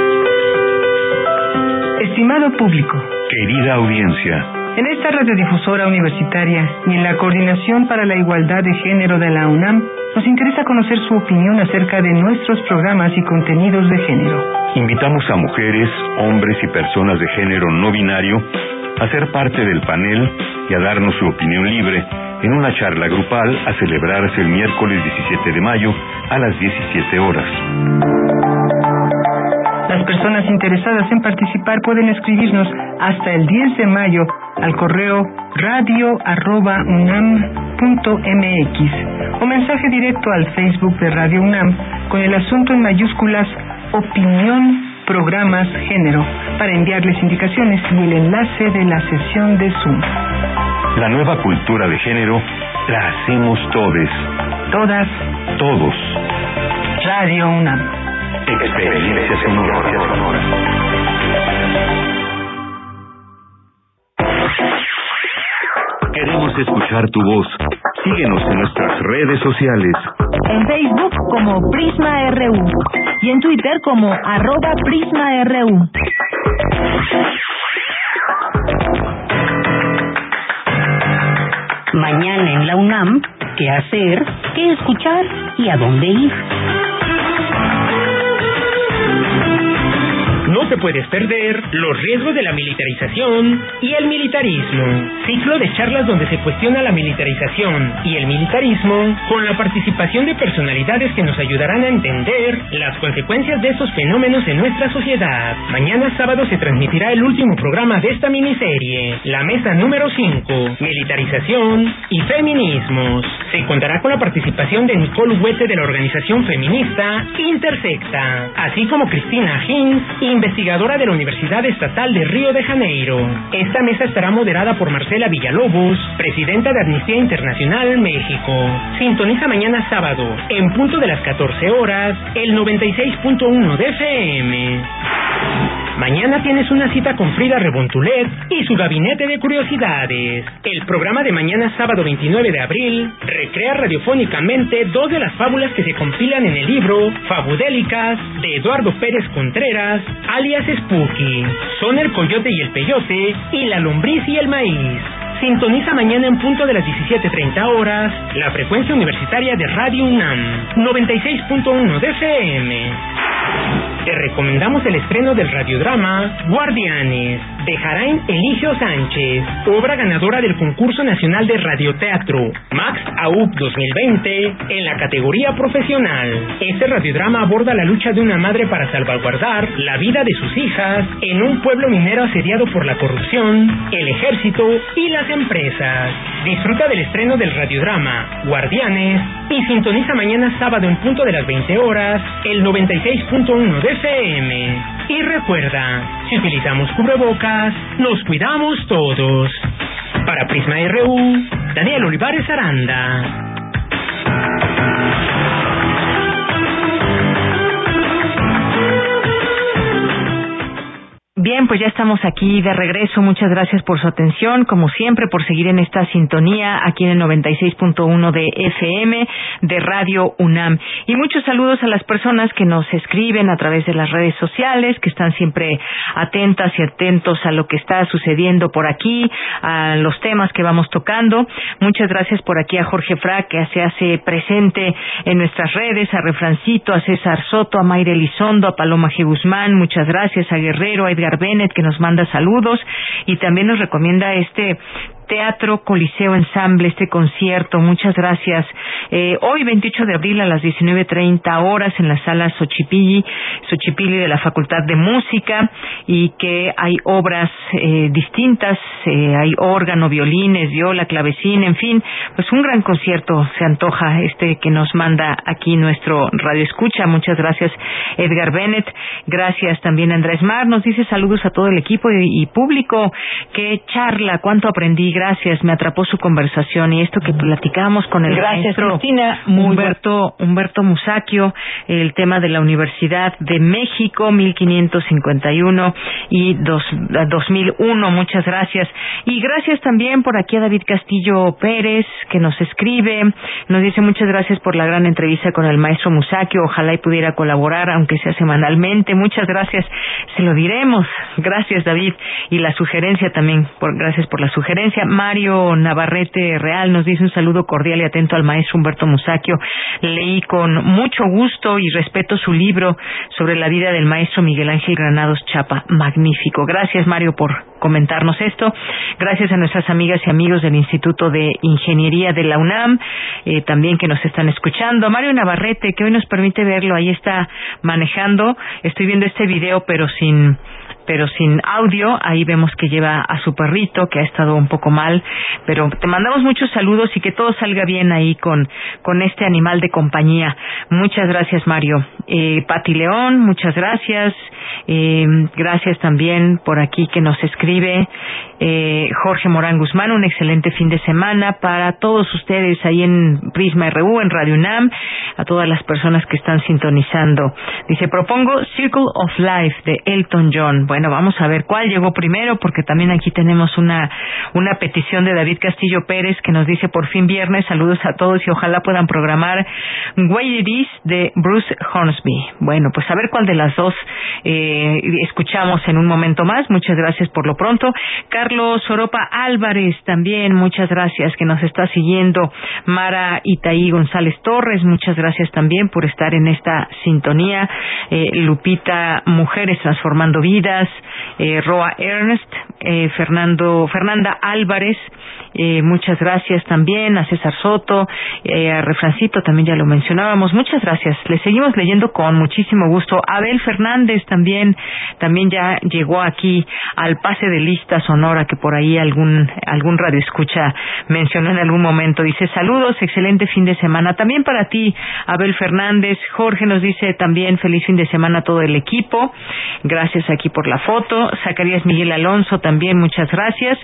Estimado público, Querida audiencia, en esta radiodifusora universitaria y en la Coordinación para la Igualdad de Género de la UNAM, nos interesa conocer su opinión acerca de nuestros programas y contenidos de género. invitamos a mujeres, hombres y personas de género no binario a ser parte del panel y a darnos su opinión libre en una charla grupal a celebrarse el miércoles 17 de mayo a las 17 horas. Las personas interesadas en participar pueden escribirnos hasta el 10 de mayo al correo radio.unam.mx o mensaje directo al Facebook de Radio UNAM con el asunto en mayúsculas Opinión Programas Género para enviarles indicaciones y el enlace de la sesión de Zoom. La nueva cultura de género la hacemos todes, Todas, todos. Radio UNAM. Experiencia sonora. Queremos escuchar tu voz. Síguenos en nuestras redes sociales. En Facebook como Prisma RU y en Twitter como arroba Prisma RU. Mañana en la UNAM, ¿qué hacer? ¿Qué escuchar? ¿Y a dónde ir? No te puedes perder los riesgos de la militarización y el militarismo. Ciclo de charlas donde se cuestiona la militarización y el militarismo con la participación de personalidades que nos ayudarán a entender las consecuencias de esos fenómenos en nuestra sociedad. Mañana sábado se transmitirá el último programa de esta miniserie, la mesa número 5, militarización y feminismos. Se contará con la participación de Nicole Huete de la organización feminista Intersecta, así como Cristina Hinz, investigadora de la Universidad Estatal de Río de Janeiro. Esta mesa estará moderada por Marcela Villalobos, presidenta de Amnistía Internacional México. Sintoniza mañana sábado, en punto de las 14 horas, el 96.1 de FM. Mañana tienes una cita con Frida Rebontulet y su gabinete de curiosidades. El programa de mañana sábado 29 de abril recrea radiofónicamente dos de las fábulas que se compilan en el libro Fabudélicas de Eduardo Pérez Contreras, alias Spooky. Son el coyote y el peyote y la lombriz y el maíz. Sintoniza mañana en punto de las 17.30 horas la frecuencia universitaria de Radio UNAM 96.1 de FM. Te recomendamos el estreno del radiodrama Guardianes de Jarain Eligio Sánchez, obra ganadora del concurso nacional de radioteatro Max AUP 2020 en la categoría profesional. Este radiodrama aborda la lucha de una madre para salvaguardar la vida de sus hijas en un pueblo minero asediado por la corrupción, el ejército y las empresas. Disfruta del estreno del radiodrama Guardianes y sintoniza mañana sábado en punto de las 20 horas el 96.1 de FM. Y recuerda, si utilizamos cubrebocas, nos cuidamos todos. Para Prisma RU, Daniel Olivares Aranda. Bien, pues ya estamos aquí de regreso. Muchas gracias por su atención, como siempre, por seguir en esta sintonía aquí en el 96.1 de FM de Radio UNAM. Y muchos saludos a las personas que nos escriben a través de las redes sociales, que están siempre atentas y atentos a lo que está sucediendo por aquí, a los temas que vamos tocando. Muchas gracias por aquí a Jorge Fra, que se hace presente en nuestras redes, a Refrancito, a César Soto, a Mayre Elizondo, a Paloma G. Guzmán. Muchas gracias a Guerrero, a Edgar Bennett que nos manda saludos y también nos recomienda este Teatro Coliseo Ensamble, este concierto. Muchas gracias. Eh, hoy, 28 de abril, a las 19.30 horas, en la sala Xochipilli, Xochipilli de la Facultad de Música, y que hay obras eh, distintas, eh, hay órgano, violines, viola, clavecín, en fin, pues un gran concierto se antoja este que nos manda aquí nuestro Radio Escucha. Muchas gracias, Edgar Bennett. Gracias también, Andrés Mar. Nos dice saludos a todo el equipo y, y público. Qué charla, cuánto aprendí gracias, me atrapó su conversación y esto que platicamos con el gracias, maestro Humberto, Humberto Musacchio, el tema de la Universidad de México, 1551 y dos, 2001. Muchas gracias. Y gracias también por aquí a David Castillo Pérez, que nos escribe, nos dice muchas gracias por la gran entrevista con el maestro Musacchio. Ojalá y pudiera colaborar, aunque sea semanalmente. Muchas gracias. Se lo diremos. Gracias, David. Y la sugerencia también, por, gracias por la sugerencia. Mario Navarrete Real nos dice un saludo cordial y atento al maestro Humberto Musaquio. Leí con mucho gusto y respeto su libro sobre la vida del maestro Miguel Ángel Granados Chapa. Magnífico. Gracias, Mario, por comentarnos esto. Gracias a nuestras amigas y amigos del Instituto de Ingeniería de la UNAM, eh, también que nos están escuchando. Mario Navarrete, que hoy nos permite verlo, ahí está manejando. Estoy viendo este video, pero sin pero sin audio. Ahí vemos que lleva a su perrito, que ha estado un poco mal. Pero te mandamos muchos saludos y que todo salga bien ahí con, con este animal de compañía. Muchas gracias, Mario. Eh, Pati León, muchas gracias. Eh, gracias también por aquí que nos escribe eh, Jorge Morán Guzmán. Un excelente fin de semana para todos ustedes ahí en Prisma RU, en Radio UNAM, a todas las personas que están sintonizando. Dice, propongo Circle of Life de Elton John. Bueno, vamos a ver cuál llegó primero, porque también aquí tenemos una, una petición de David Castillo Pérez que nos dice por fin viernes, saludos a todos y ojalá puedan programar Way It Is de Bruce Hornsby. Bueno, pues a ver cuál de las dos eh, escuchamos en un momento más. Muchas gracias por lo pronto. Carlos Oropa Álvarez también, muchas gracias que nos está siguiendo. Mara Itaí González Torres, muchas gracias también por estar en esta sintonía. Eh, Lupita Mujeres Transformando Vidas. Eh, Roa Ernst, eh, Fernando, Fernanda Álvarez, eh, muchas gracias también a César Soto, a Refrancito también ya lo mencionábamos, muchas gracias. Le seguimos leyendo con muchísimo gusto. Abel Fernández también, también ya llegó aquí al pase de lista sonora que por ahí algún, algún radio escucha mencionó en algún momento. Dice saludos, excelente fin de semana. También para ti, Abel Fernández. Jorge nos dice también feliz fin de semana a todo el equipo. Gracias aquí por la foto. Zacarías Miguel Alonso muchas gracias.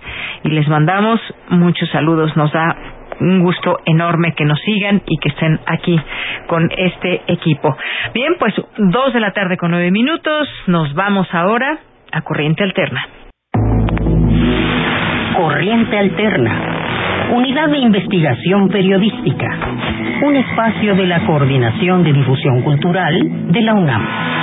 Y les mandamos muchos saludos. Nos da un gusto enorme que nos sigan y que estén aquí con este equipo. Bien, pues dos de la tarde con nueve minutos. Nos vamos ahora a Corriente Alterna. Corriente Alterna. Unidad de Investigación Periodística. Un espacio de la Coordinación de Difusión Cultural de la UNAM.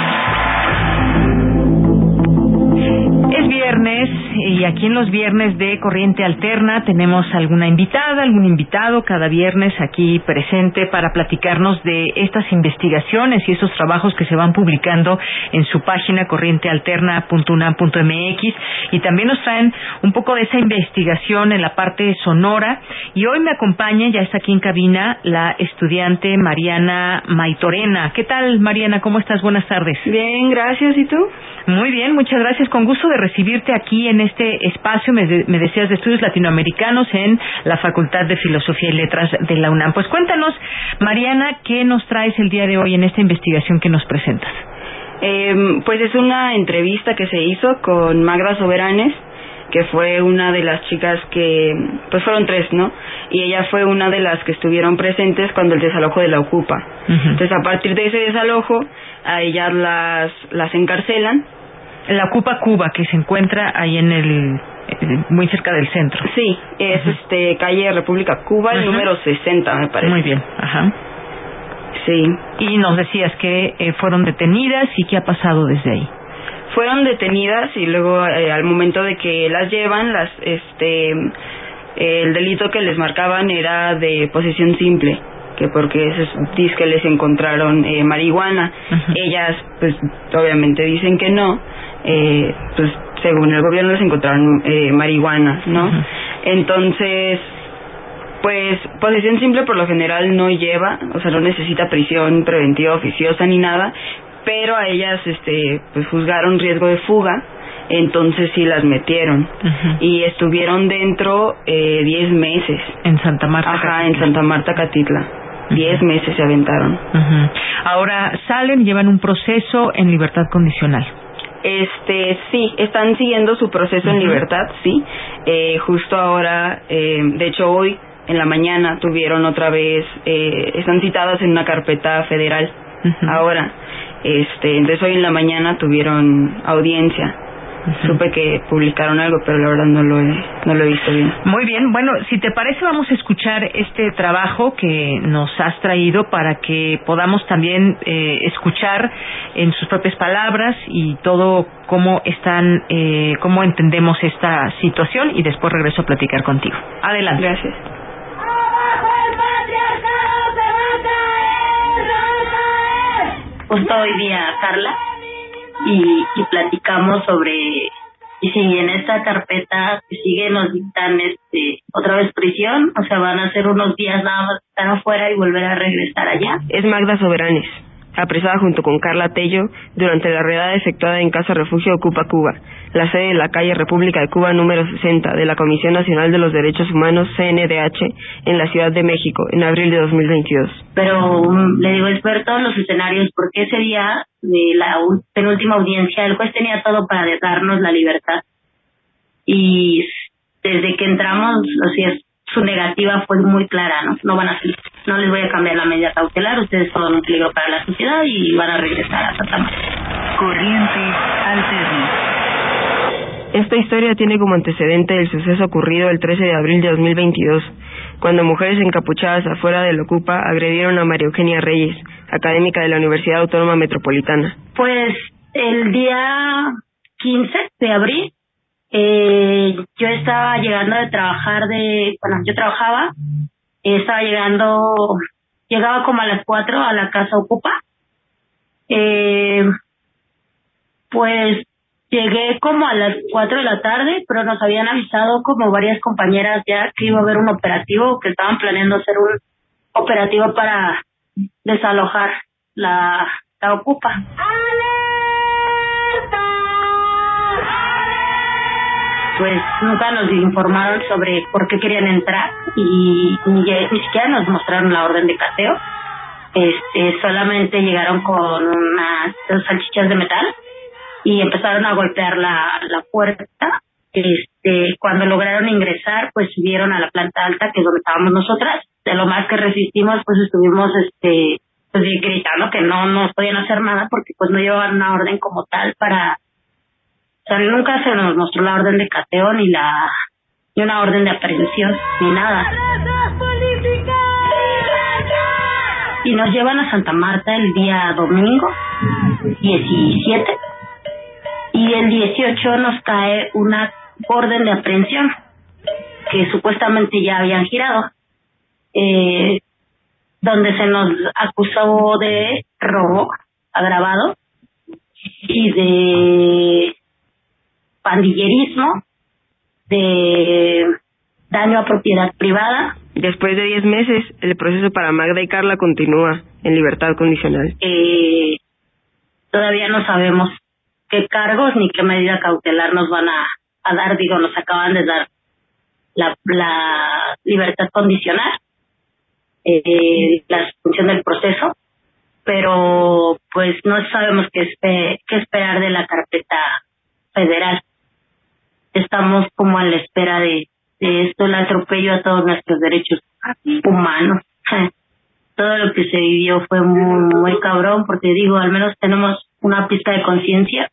Viernes y aquí en los viernes de Corriente Alterna tenemos alguna invitada, algún invitado cada viernes aquí presente para platicarnos de estas investigaciones y esos trabajos que se van publicando en su página corrientealterna.unam.mx y también nos traen un poco de esa investigación en la parte sonora y hoy me acompaña, ya está aquí en cabina, la estudiante Mariana Maitorena. ¿Qué tal Mariana? ¿Cómo estás? Buenas tardes. Bien, gracias. ¿Y tú? Muy bien, muchas gracias. Con gusto de recibirte aquí en este espacio, me, me decías, de estudios latinoamericanos en la Facultad de Filosofía y Letras de la UNAM. Pues cuéntanos, Mariana, ¿qué nos traes el día de hoy en esta investigación que nos presentas? Eh, pues es una entrevista que se hizo con Magda Soberanes, que fue una de las chicas que, pues fueron tres, ¿no? Y ella fue una de las que estuvieron presentes cuando el desalojo de la Ocupa. Entonces, a partir de ese desalojo, a ellas las, las encarcelan. La Ocupa Cuba, que se encuentra ahí en el muy cerca del centro. Sí, es este calle República Cuba, el número 60, me parece. Muy bien, ajá. Sí. Y nos decías que eh, fueron detenidas y qué ha pasado desde ahí. Fueron detenidas y luego eh, al momento de que las llevan, las este el delito que les marcaban era de posesión simple que porque dice que les encontraron eh, marihuana ellas pues obviamente dicen que no eh, pues según el gobierno les encontraron eh, marihuana no entonces pues posesión simple por lo general no lleva o sea no necesita prisión preventiva oficiosa ni nada pero a ellas este pues juzgaron riesgo de fuga entonces sí las metieron. Y estuvieron dentro eh, 10 meses. En Santa Marta ajá Catitla. en Santa Marta Catitla. Diez meses se aventaron. Ahora salen llevan un proceso en libertad condicional. Este sí están siguiendo su proceso en libertad sí. Eh, justo ahora eh, de hecho hoy en la mañana tuvieron otra vez eh, están citadas en una carpeta federal. Ahora este entonces hoy en la mañana tuvieron audiencia supe que publicaron algo pero la verdad no lo he no lo he visto bien Muy bien, bueno, si te parece vamos a escuchar este trabajo que nos has traído para que podamos también eh, escuchar en sus propias palabras y todo cómo están, eh, cómo entendemos esta situación y después regreso a platicar contigo. Adelante. Gracias. justo hoy día Carla y, y platicamos sobre y si en esta carpeta que sigue nos dictan este otra vez prisión, o sea van a ser unos días nada más estar afuera y volver a regresar allá. Es Magda Soberanes, apresada junto con Carla Tello durante la redada efectuada en Casa Refugio Ocupa Cuba, la sede de la calle República de Cuba número 60 de la Comisión Nacional de los Derechos Humanos CNDH en la Ciudad de México en abril de 2022. Pero um, le digo, es ver todos los escenarios, porque ese día de la ul- penúltima audiencia el juez tenía todo para darnos la libertad. Y desde que entramos, o sea, su negativa fue muy clara, ¿no? No van a salir, no les voy a cambiar la medida cautelar, ustedes son un peligro para la sociedad y van a regresar a Santa Marta. Corriente Alterna. Esta historia tiene como antecedente el suceso ocurrido el 13 de abril de 2022, cuando mujeres encapuchadas afuera del Ocupa agredieron a María Eugenia Reyes, académica de la Universidad Autónoma Metropolitana. Pues el día 15 de abril, eh, yo estaba llegando de trabajar de, bueno, yo trabajaba, estaba llegando, llegaba como a las 4 a la casa Ocupa. Eh, pues llegué como a las 4 de la tarde, pero nos habían avisado como varias compañeras ya que iba a haber un operativo, que estaban planeando hacer un operativo para desalojar la, la Ocupa. Pues nunca nos informaron sobre por qué querían entrar y ni, siquiera nos mostraron la orden de cateo. Este, solamente llegaron con unas dos salchichas de metal y empezaron a golpear la, la puerta. Este, cuando lograron ingresar, pues subieron a la planta alta, que es donde estábamos nosotras. De lo más que resistimos, pues estuvimos, este, pues gritando que no nos podían hacer nada porque pues no llevaban una orden como tal para o nunca se nos mostró la orden de cateo ni la ni una orden de aprehensión ni nada. Y nos llevan a Santa Marta el día domingo 17 y el 18 nos cae una orden de aprehensión que supuestamente ya habían girado, eh, donde se nos acusó de robo agravado y de pandillerismo, de daño a propiedad privada. Después de 10 meses, el proceso para Magda y Carla continúa en libertad condicional. Eh, todavía no sabemos qué cargos ni qué medida cautelar nos van a, a dar. Digo, nos acaban de dar la, la libertad condicional, eh, la suspensión del proceso, pero pues no sabemos qué, qué esperar de la carpeta federal. Estamos como a la espera de, de esto, el atropello a todos nuestros derechos humanos. Todo lo que se vivió fue muy, muy cabrón, porque digo, al menos tenemos una pista de conciencia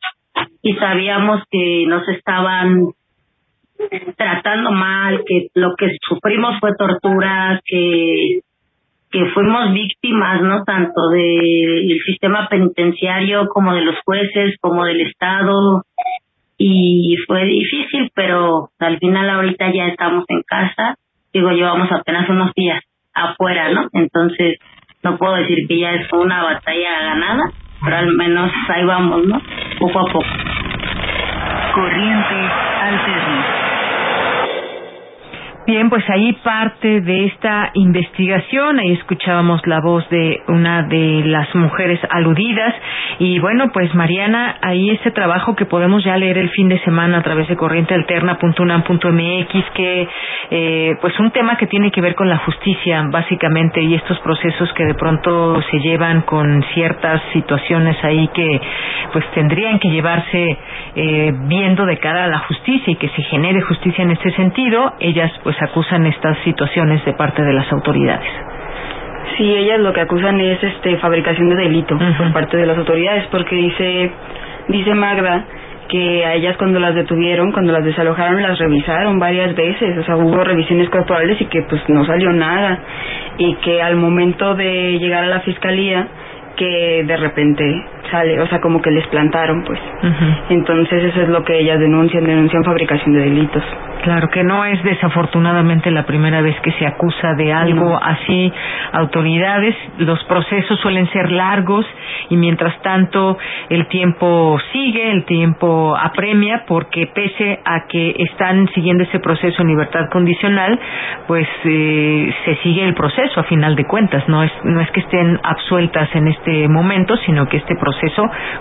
y sabíamos que nos estaban tratando mal, que lo que sufrimos fue tortura, que que fuimos víctimas, ¿no? Tanto del sistema penitenciario como de los jueces, como del Estado. Y fue difícil, pero al final ahorita ya estamos en casa. Digo, llevamos apenas unos días afuera, ¿no? Entonces, no puedo decir que ya es una batalla ganada, pero al menos ahí vamos, ¿no? Poco a poco. Corriente alterna. Bien, pues ahí parte de esta investigación, ahí escuchábamos la voz de una de las mujeres aludidas. Y bueno, pues Mariana, ahí ese trabajo que podemos ya leer el fin de semana a través de corrientealterna.unam.mx que eh, pues un tema que tiene que ver con la justicia básicamente y estos procesos que de pronto se llevan con ciertas situaciones ahí que pues tendrían que llevarse eh, viendo de cara a la justicia y que se genere justicia en este sentido, ellas pues acusan estas situaciones de parte de las autoridades. Sí, ellas lo que acusan es este fabricación de delito por parte de las autoridades porque dice dice Magda que a ellas cuando las detuvieron, cuando las desalojaron, las revisaron varias veces, o sea, hubo revisiones corporales y que pues no salió nada. Y que al momento de llegar a la fiscalía que de repente sale, o sea, como que les plantaron, pues. Entonces eso es lo que ellas denuncian, denuncian fabricación de delitos. Claro que no es desafortunadamente la primera vez que se acusa de algo así autoridades. Los procesos suelen ser largos y mientras tanto el tiempo sigue, el tiempo apremia porque pese a que están siguiendo ese proceso en libertad condicional, pues eh, se sigue el proceso a final de cuentas. No es no es que estén absueltas en este momento, sino que este proceso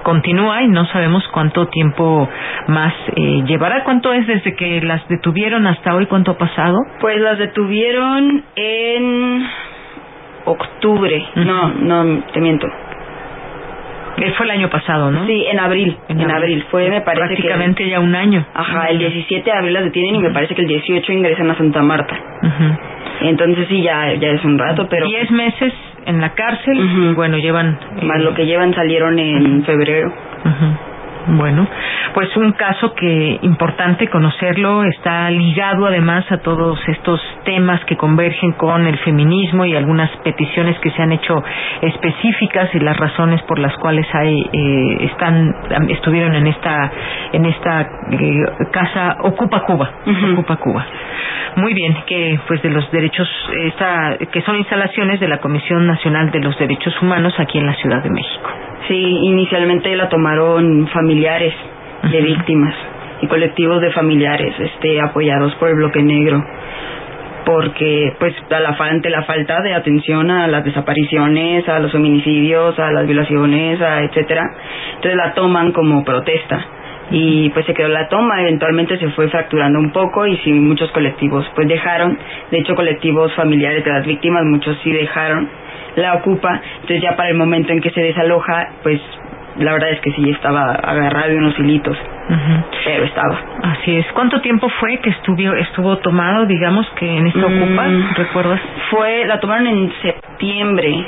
continúa y no sabemos cuánto tiempo más eh, llevará. ¿Cuánto es desde que las detuvieron? hasta hoy? ¿Cuánto ha pasado? Pues las detuvieron en octubre. No, no, te miento. Fue el año pasado, ¿no? Sí, en abril. En, abril. Fue, me parece Prácticamente ya un año. Ajá, el 17 de abril las detienen y me parece que el 18 ingresan a Santa Marta. Entonces sí, ya, ya es un rato, pero... Diez meses en la cárcel y bueno, llevan... Más lo que llevan salieron en febrero. Bueno, pues un caso que importante conocerlo está ligado además a todos estos temas que convergen con el feminismo y algunas peticiones que se han hecho específicas y las razones por las cuales hay eh, están estuvieron en esta en esta eh, casa Ocupa Cuba, Ocupa Cuba. Muy bien, que pues de los derechos esta que son instalaciones de la Comisión Nacional de los Derechos Humanos aquí en la Ciudad de México. Sí, inicialmente la tomaron familiares de víctimas y colectivos de familiares este apoyados por el bloque negro. Porque pues a la ante la falta de atención a las desapariciones, a los homicidios, a las violaciones, a etcétera, entonces la toman como protesta. Y pues se quedó la toma, eventualmente se fue fracturando un poco y sí muchos colectivos pues dejaron, de hecho colectivos familiares de las víctimas muchos sí dejaron la ocupa, entonces ya para el momento en que se desaloja pues la verdad es que sí estaba agarrado de unos hilitos, pero estaba. Así es. ¿Cuánto tiempo fue que estuvo, estuvo tomado, digamos, que en esta ocupa? Mm, ¿Recuerdas? Fue, la tomaron en septiembre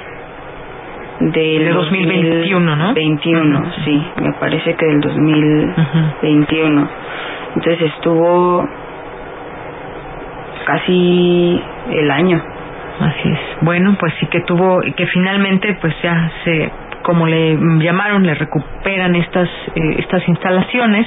del de 2021, ¿no? 21, sí, me parece que del 2021. Entonces estuvo casi el año. Así es. Bueno, pues sí que tuvo, que finalmente pues ya se como le llamaron, le recuperan estas, eh, estas instalaciones.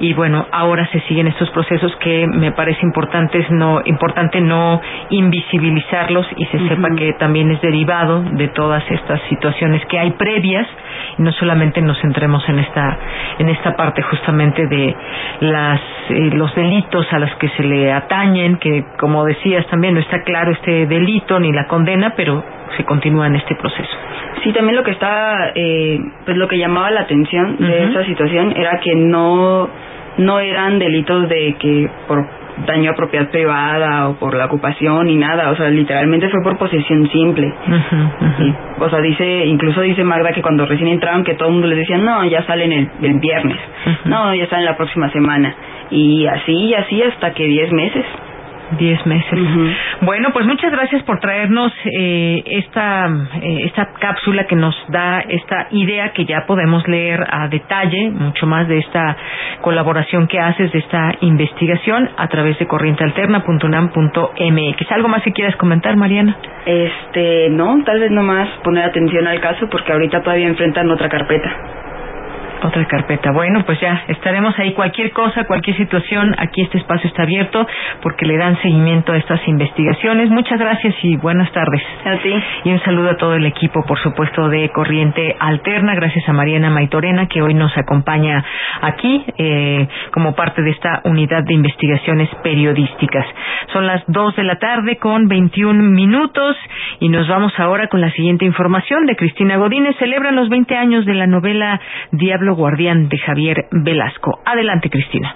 Y bueno, ahora se siguen estos procesos que me parece importante no, importante no invisibilizarlos y se sepa que también es derivado de todas estas situaciones que hay previas. Y no solamente nos centremos en esta en esta parte justamente de las eh, los delitos a los que se le atañen que como decías también no está claro este delito ni la condena pero se continúa en este proceso. Sí, también lo que está, eh, pues lo que llamaba la atención de esa situación era que no, no eran delitos de que por daño a propiedad privada o por la ocupación ni nada, o sea, literalmente fue por posesión simple. o sea, dice, incluso dice Magda que cuando recién entraron que todo el mundo les decía, no, ya salen el, el viernes, no, ya salen la próxima semana, y así y así hasta que diez meses. Diez meses. Bueno, pues muchas gracias por traernos eh, esta, eh, esta cápsula que nos da esta idea que ya podemos leer a detalle, mucho más de esta colaboración que haces, de esta investigación a través de corrientealterna.unam.mx. ¿Algo más que quieras comentar, Mariana? Este, no, tal vez nomás poner atención al caso porque ahorita todavía enfrentan otra carpeta. Otra carpeta. Bueno, pues ya estaremos ahí. Cualquier cosa, cualquier situación, aquí este espacio está abierto porque le dan seguimiento a estas investigaciones. Muchas gracias y buenas tardes. A ti. Y un saludo a todo el equipo, por supuesto, de Corriente Alterna. Gracias a Mariana Maitorena, que hoy nos acompaña aquí eh, como parte de esta unidad de investigaciones periodísticas. Son las dos de la tarde con 21 minutos y nos vamos ahora con la siguiente información de Cristina Godínez. Celebran los 20 años de la novela Diablo Guardián de Javier Velasco. Adelante, Cristina.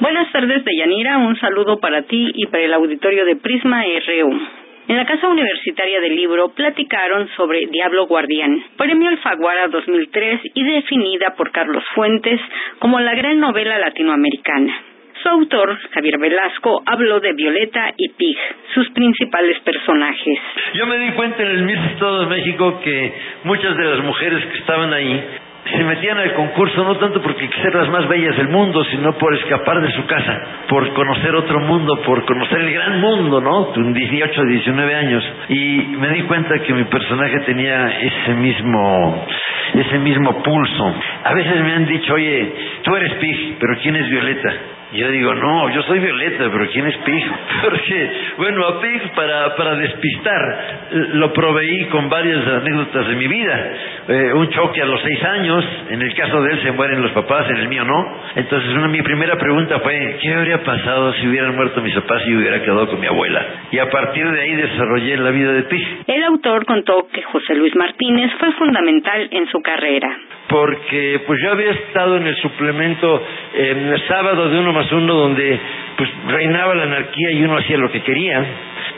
Buenas tardes, Deyanira. Un saludo para ti y para el auditorio de Prisma RU. En la Casa Universitaria del Libro platicaron sobre Diablo Guardián, premio Alfaguara 2003 y definida por Carlos Fuentes como la gran novela latinoamericana. Su autor, Javier Velasco, habló de Violeta y Pig, sus principales personajes. Yo me di cuenta en el Miss Estado de México que muchas de las mujeres que estaban ahí se metían al concurso no tanto porque ser las más bellas del mundo, sino por escapar de su casa, por conocer otro mundo, por conocer el gran mundo, ¿no? De 18, 19 años. Y me di cuenta que mi personaje tenía ese mismo, ese mismo pulso. A veces me han dicho, oye, tú eres Pig, pero ¿quién es Violeta? Yo digo, no, yo soy Violeta, pero ¿quién es Pig? Porque, bueno, a Pig para, para despistar lo proveí con varias anécdotas de mi vida. Eh, un choque a los seis años, en el caso de él se mueren los papás, en el mío no. Entonces una, mi primera pregunta fue, ¿qué habría pasado si hubieran muerto mis papás y hubiera quedado con mi abuela? Y a partir de ahí desarrollé la vida de Pig. El autor contó que José Luis Martínez fue fundamental en su carrera. Porque pues yo había estado en el suplemento en el sábado de uno más uno donde pues reinaba la anarquía y uno hacía lo que quería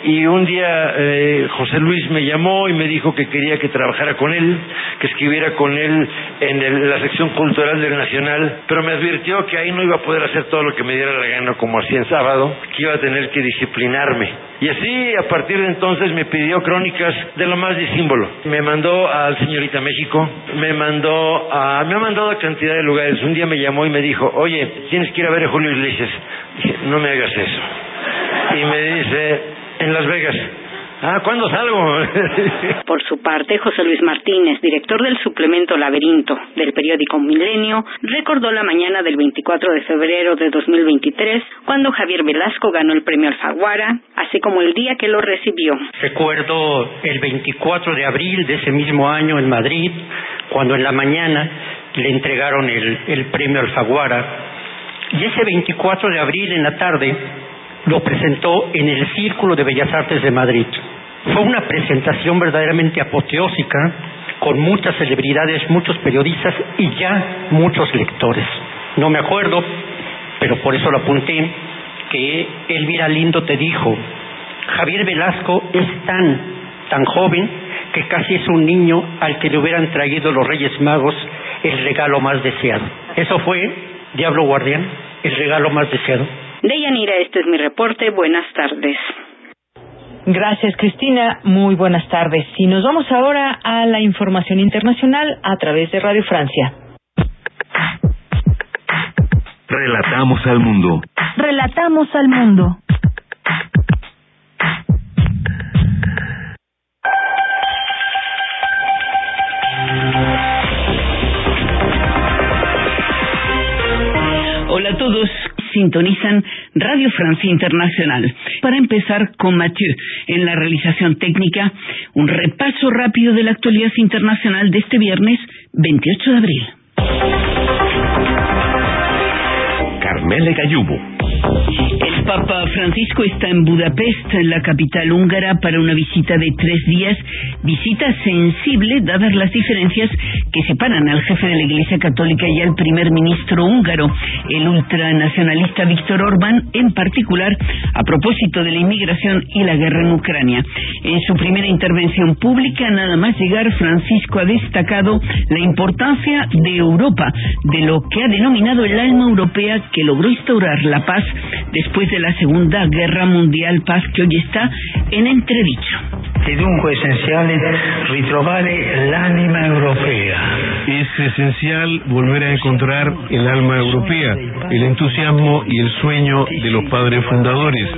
y un día eh, José Luis me llamó y me dijo que quería que trabajara con él, que escribiera con él en el- la sección cultural del Nacional, pero me advirtió que ahí no iba a poder hacer todo lo que me diera la gana como hacía en sábado, que iba a tener que disciplinarme. Y así, a partir de entonces, me pidió crónicas de lo más disímbolo. Me mandó al Señorita México, me mandó a, me ha mandado a cantidad de lugares. Un día me llamó y me dijo, oye, tienes que ir a ver a Julio Iglesias. Dije, no me hagas eso. Y me dice, en Las Vegas. Ah, ¿cuándo salgo? Por su parte, José Luis Martínez, director del suplemento Laberinto del periódico Milenio, recordó la mañana del 24 de febrero de 2023, cuando Javier Velasco ganó el premio Alfaguara, así como el día que lo recibió. Recuerdo el 24 de abril de ese mismo año en Madrid, cuando en la mañana le entregaron el, el premio Alfaguara. Y ese 24 de abril en la tarde lo presentó en el Círculo de Bellas Artes de Madrid. Fue una presentación verdaderamente apoteósica, con muchas celebridades, muchos periodistas y ya muchos lectores. No me acuerdo, pero por eso lo apunté, que Elvira Lindo te dijo, Javier Velasco es tan, tan joven que casi es un niño al que le hubieran traído los Reyes Magos el regalo más deseado. Eso fue, Diablo Guardián, el regalo más deseado. Deyanira, este es mi reporte. Buenas tardes. Gracias, Cristina. Muy buenas tardes. Y nos vamos ahora a la información internacional a través de Radio Francia. Relatamos al mundo. Relatamos al mundo. Hola a todos. Sintonizan Radio Francia Internacional. Para empezar con Mathieu en la realización técnica, un repaso rápido de la actualidad internacional de este viernes 28 de abril. Carmele Gallubo. El Papa Francisco está en Budapest, la capital húngara, para una visita de tres días, visita sensible dadas las diferencias que separan al jefe de la Iglesia Católica y al primer ministro húngaro, el ultranacionalista Víctor Orbán, en particular a propósito de la inmigración y la guerra en Ucrania. En su primera intervención pública, nada más llegar, Francisco ha destacado la importancia de Europa, de lo que ha denominado el alma europea que logró instaurar la paz después de la Segunda Guerra Mundial, paz que hoy está en entredicho. Es europea. Esencial volver a encontrar el alma europea, el entusiasmo y el sueño de los padres fundadores,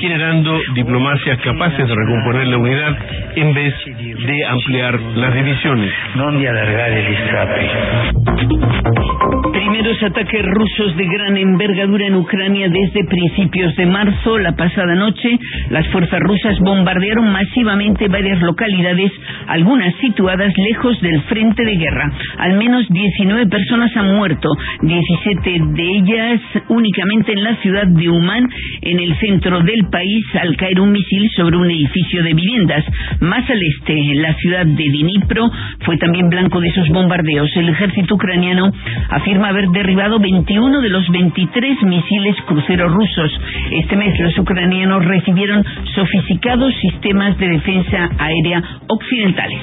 generando diplomacias capaces de recomponer la unidad en vez de ampliar las divisiones. Non di allargare gli strappi. Primeros ataques rusos de gran envergadura en Ucrania desde principios de marzo. La pasada noche, las fuerzas rusas bombardearon masivamente varias localidades, algunas situadas lejos del frente de guerra. Al menos 19 personas han muerto, 17 de ellas únicamente en la ciudad de Uman, en el centro del país, al caer un misil sobre un edificio de viviendas. Más al este, la ciudad de Dnipro fue también blanco de esos bombardeos. El ejército ucraniano afirma haber derribado 21 de los 23 misiles cruceros rusos. Este mes los ucranianos recibieron sofisticados sistemas de defensa aérea occidentales.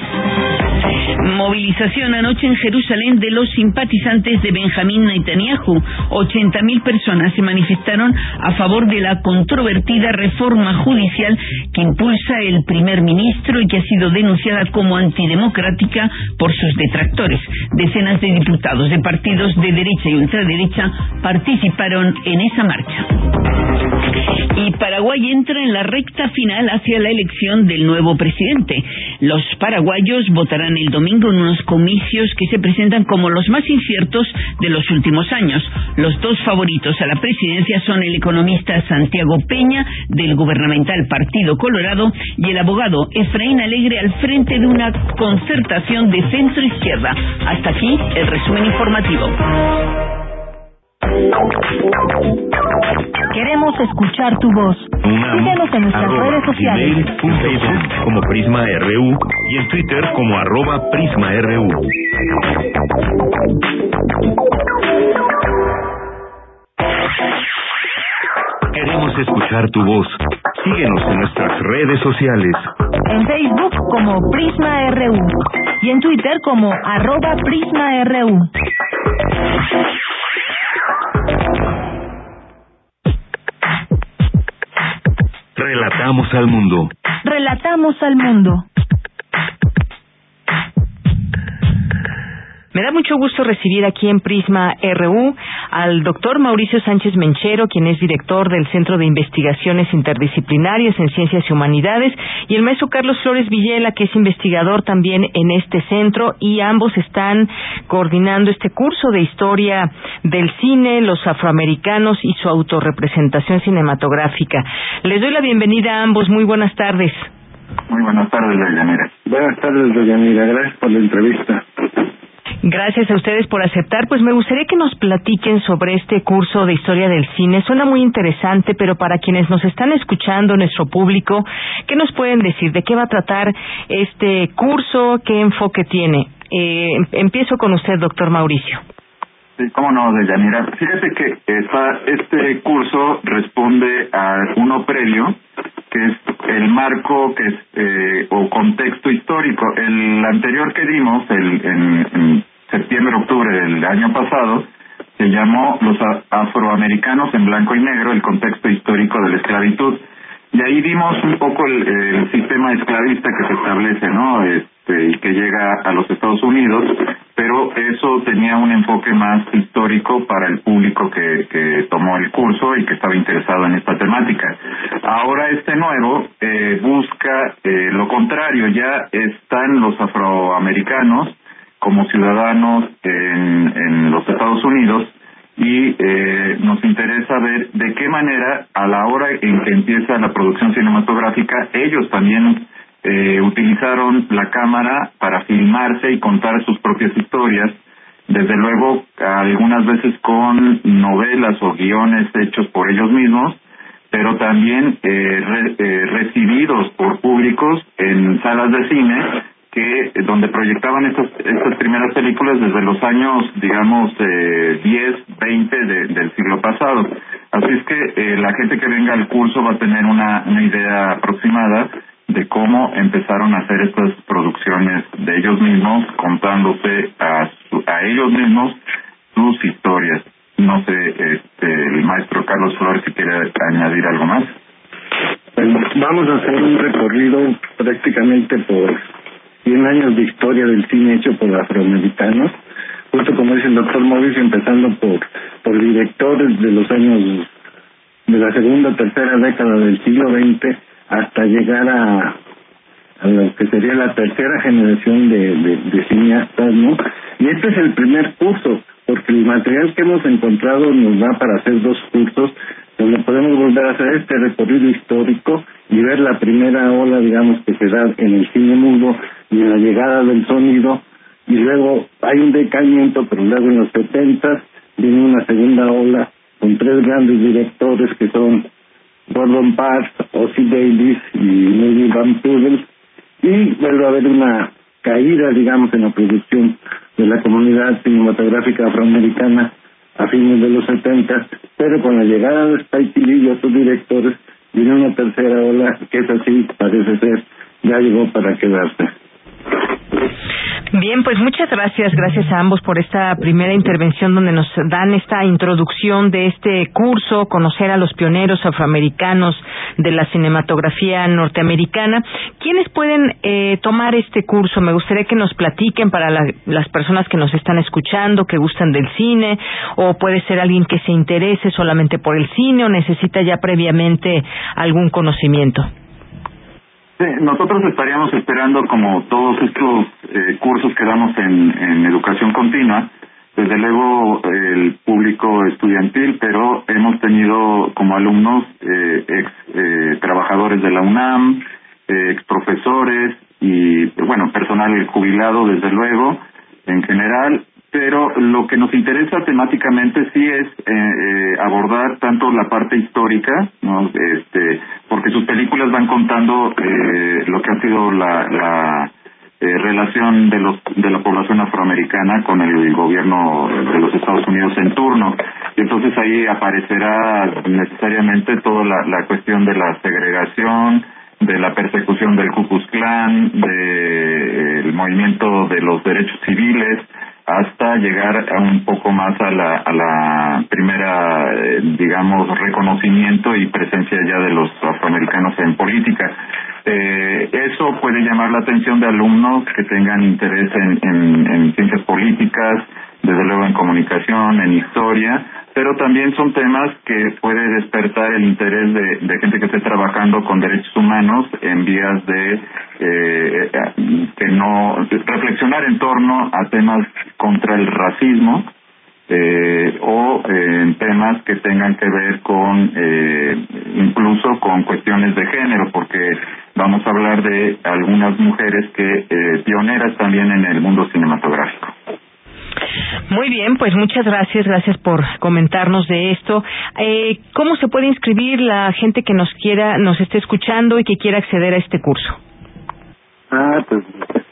Movilización anoche en Jerusalén de los simpatizantes de Benjamín Netanyahu. 80.000 personas se manifestaron a favor de la controvertida reforma judicial que impulsa el primer ministro y que ha sido denunciada como antidemocrática por sus detractores. Decenas de diputados de partidos de derecha y ultraderecha participaron en esa marcha. Y Paraguay entra en la recta final hacia la elección del nuevo presidente. Los paraguayos votarán el domingo en unos comicios que se presentan como los más inciertos de los últimos años. Los dos favoritos a la presidencia son el economista Santiago Peña del gubernamental Partido Colorado y el abogado Efraín Alegre al frente de una concertación de centro izquierda. Hasta aquí el resumen informativo. Queremos escuchar tu voz. Síguenos en nuestras Arroba redes sociales. gmail, en Facebook como Prisma RU y en Twitter como arroba Prisma RU. Queremos escuchar tu voz. Síguenos en nuestras redes sociales. En Facebook como Prisma RU y en Twitter como arroba Prisma RU. Relatamos al mundo. Relatamos al mundo. Me da mucho gusto recibir aquí en Prisma RU al doctor Mauricio Sánchez Menchero, quien es director del Centro de Investigaciones Interdisciplinarias en Ciencias y Humanidades, y el maestro Carlos Flores Villela, que es investigador también en este centro, y ambos están coordinando este curso de historia del cine, los afroamericanos y su autorrepresentación cinematográfica. Les doy la bienvenida a ambos. Muy buenas tardes. Muy buenas tardes, Deyanira. Buenas tardes, Deyanira. Gracias por la entrevista. Gracias a ustedes por aceptar. Pues me gustaría que nos platiquen sobre este curso de historia del cine. Suena muy interesante, pero para quienes nos están escuchando, nuestro público, ¿qué nos pueden decir? ¿De qué va a tratar este curso? ¿Qué enfoque tiene? Eh, empiezo con usted, doctor Mauricio. Sí, cómo no, Deyanira. Fíjate que esta, este curso responde a uno previo, que es el marco que es, eh, o contexto histórico. El anterior que dimos, el, en, en septiembre-octubre del año pasado, se llamó Los afroamericanos en blanco y negro, el contexto histórico de la esclavitud. Y ahí vimos un poco el, el sistema esclavista que se establece, ¿no? Este, y que llega a los Estados Unidos, pero eso tenía un enfoque más histórico para el público que, que tomó el curso y que estaba interesado en esta temática. Ahora este nuevo eh, busca eh, lo contrario, ya están los afroamericanos como ciudadanos en, en los Estados Unidos y eh, nos interesa ver de qué manera a la hora en que empieza la producción cinematográfica ellos también eh, utilizaron la cámara para filmarse y contar sus propias historias desde luego algunas veces con novelas o guiones hechos por ellos mismos pero también eh, eh, recibidos por públicos en salas de cine que donde proyectaban estas estas primeras películas desde los años digamos eh, 10 20 del siglo pasado. Así es que eh, la gente que venga al curso va a tener una, una idea aproximada de cómo empezaron a hacer estas producciones de ellos mismos contándose a a ellos mismos sus historias. No sé este el maestro Carlos Flores si quiere añadir algo más. Vamos a hacer un recorrido prácticamente por 100 años de historia del cine hecho por afroamericanos, justo como dice el doctor Mauricio, empezando por, por directores de los años de la segunda o tercera década del siglo XX hasta llegar a, a lo que sería la tercera generación de, de, de cineastas, ¿no? Y este es el primer curso, porque el material que hemos encontrado nos da para hacer dos cursos donde podemos volver a hacer este recorrido histórico y ver la primera ola, digamos, que se da en el cine mudo y en la llegada del sonido, y luego hay un decaimiento, pero luego en los 70 viene una segunda ola con tres grandes directores que son Gordon Parks, Ozzy Davis y Nelly Van Poodle, y vuelve a haber una caída, digamos, en la producción de la comunidad cinematográfica afroamericana a fines de los 70, pero con la llegada de Spike Lee y otros directores viene una tercera ola que es así, parece ser, ya llegó para quedarse. Bien, pues muchas gracias, gracias a ambos por esta primera intervención donde nos dan esta introducción de este curso, conocer a los pioneros afroamericanos de la cinematografía norteamericana. ¿Quiénes pueden eh, tomar este curso? Me gustaría que nos platiquen para la, las personas que nos están escuchando, que gustan del cine, o puede ser alguien que se interese solamente por el cine o necesita ya previamente algún conocimiento. Sí, nosotros estaríamos esperando como todos estos eh, cursos que damos en, educación continua, desde luego el público estudiantil, pero hemos tenido como alumnos eh, ex eh, trabajadores de la UNAM, ex profesores y bueno, personal jubilado desde luego en general pero lo que nos interesa temáticamente sí es eh, eh, abordar tanto la parte histórica, ¿no? este, porque sus películas van contando eh, lo que ha sido la, la eh, relación de los de la población afroamericana con el gobierno de los Estados Unidos en turno y entonces ahí aparecerá necesariamente toda la, cuestión de la segregación de la persecución del Ku Klux Klan, del movimiento de los derechos civiles, hasta llegar a un poco más a la, a la primera, eh, digamos, reconocimiento y presencia ya de los afroamericanos en política. Eh, eso puede llamar la atención de alumnos que tengan interés en, en, en ciencias políticas, desde luego en comunicación, en historia, pero también son temas que puede despertar el interés de, gente que esté trabajando con derechos humanos en vías de eh, que no reflexionar en torno a temas contra el racismo eh, o eh, en temas que tengan que ver con eh, incluso con cuestiones de género porque vamos a hablar de algunas mujeres que eh, pioneras también en el mundo cinematográfico. Muy bien, pues muchas gracias, gracias por comentarnos de esto. Eh, ¿Cómo se puede inscribir la gente que nos quiera, nos esté escuchando y que quiera acceder a este curso? Ah, pues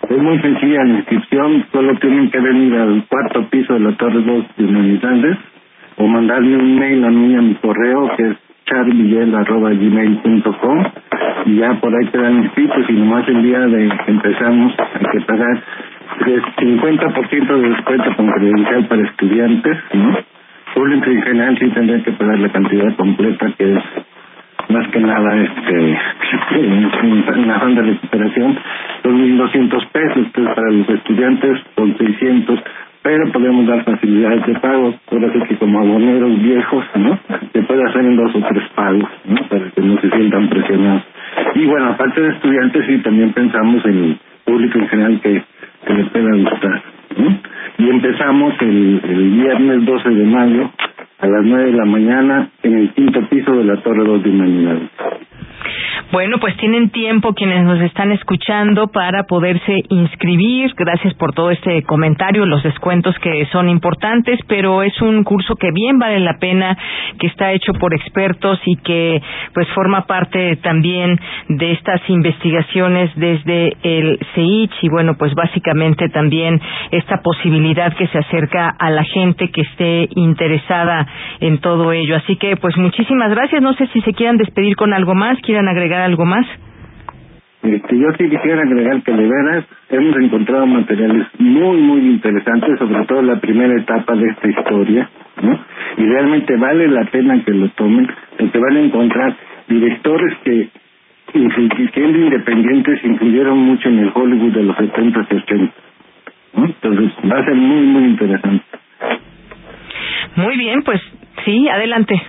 es muy sencilla la inscripción, solo tienen que venir al cuarto piso de la Torre 2 de Humanidades o mandarme un mail a mí a mi correo que es charvillel.gmail.com y ya por ahí quedan inscritos y nomás el día de empezamos hay que pagar el 50% de descuento con credencial para estudiantes, ¿no? Público en general sí tendría que pagar la cantidad completa que es más que nada este en ronda de recuperación son 1.200 pesos entonces para los estudiantes son 600 pero podemos dar facilidades de pago por eso que como aboneros viejos no se puede hacer en dos o tres pagos no para que no se sientan presionados. Y bueno aparte de estudiantes sí también pensamos en público en general que, que le pueda gustar ¿no? y empezamos el, el viernes 12 de mayo a las nueve de la mañana en el quinto piso de la Torre 2 de Humanidades. Bueno, pues tienen tiempo quienes nos están escuchando para poderse inscribir. Gracias por todo este comentario, los descuentos que son importantes, pero es un curso que bien vale la pena, que está hecho por expertos y que pues forma parte también de estas investigaciones desde el CEICH y bueno, pues básicamente también esta posibilidad que se acerca a la gente que esté interesada en todo ello. Así que pues muchísimas gracias. No sé si se quieran despedir con algo más, quieran agregar algo más? Este, yo sí quisiera agregar que de veras hemos encontrado materiales muy, muy interesantes, sobre todo la primera etapa de esta historia, ¿no? Y realmente vale la pena que lo tomen, porque van a encontrar directores que, siendo independientes, influyeron mucho en el Hollywood de los 70 y 80. Entonces va a ser muy, muy interesante. Muy bien, pues sí, adelante.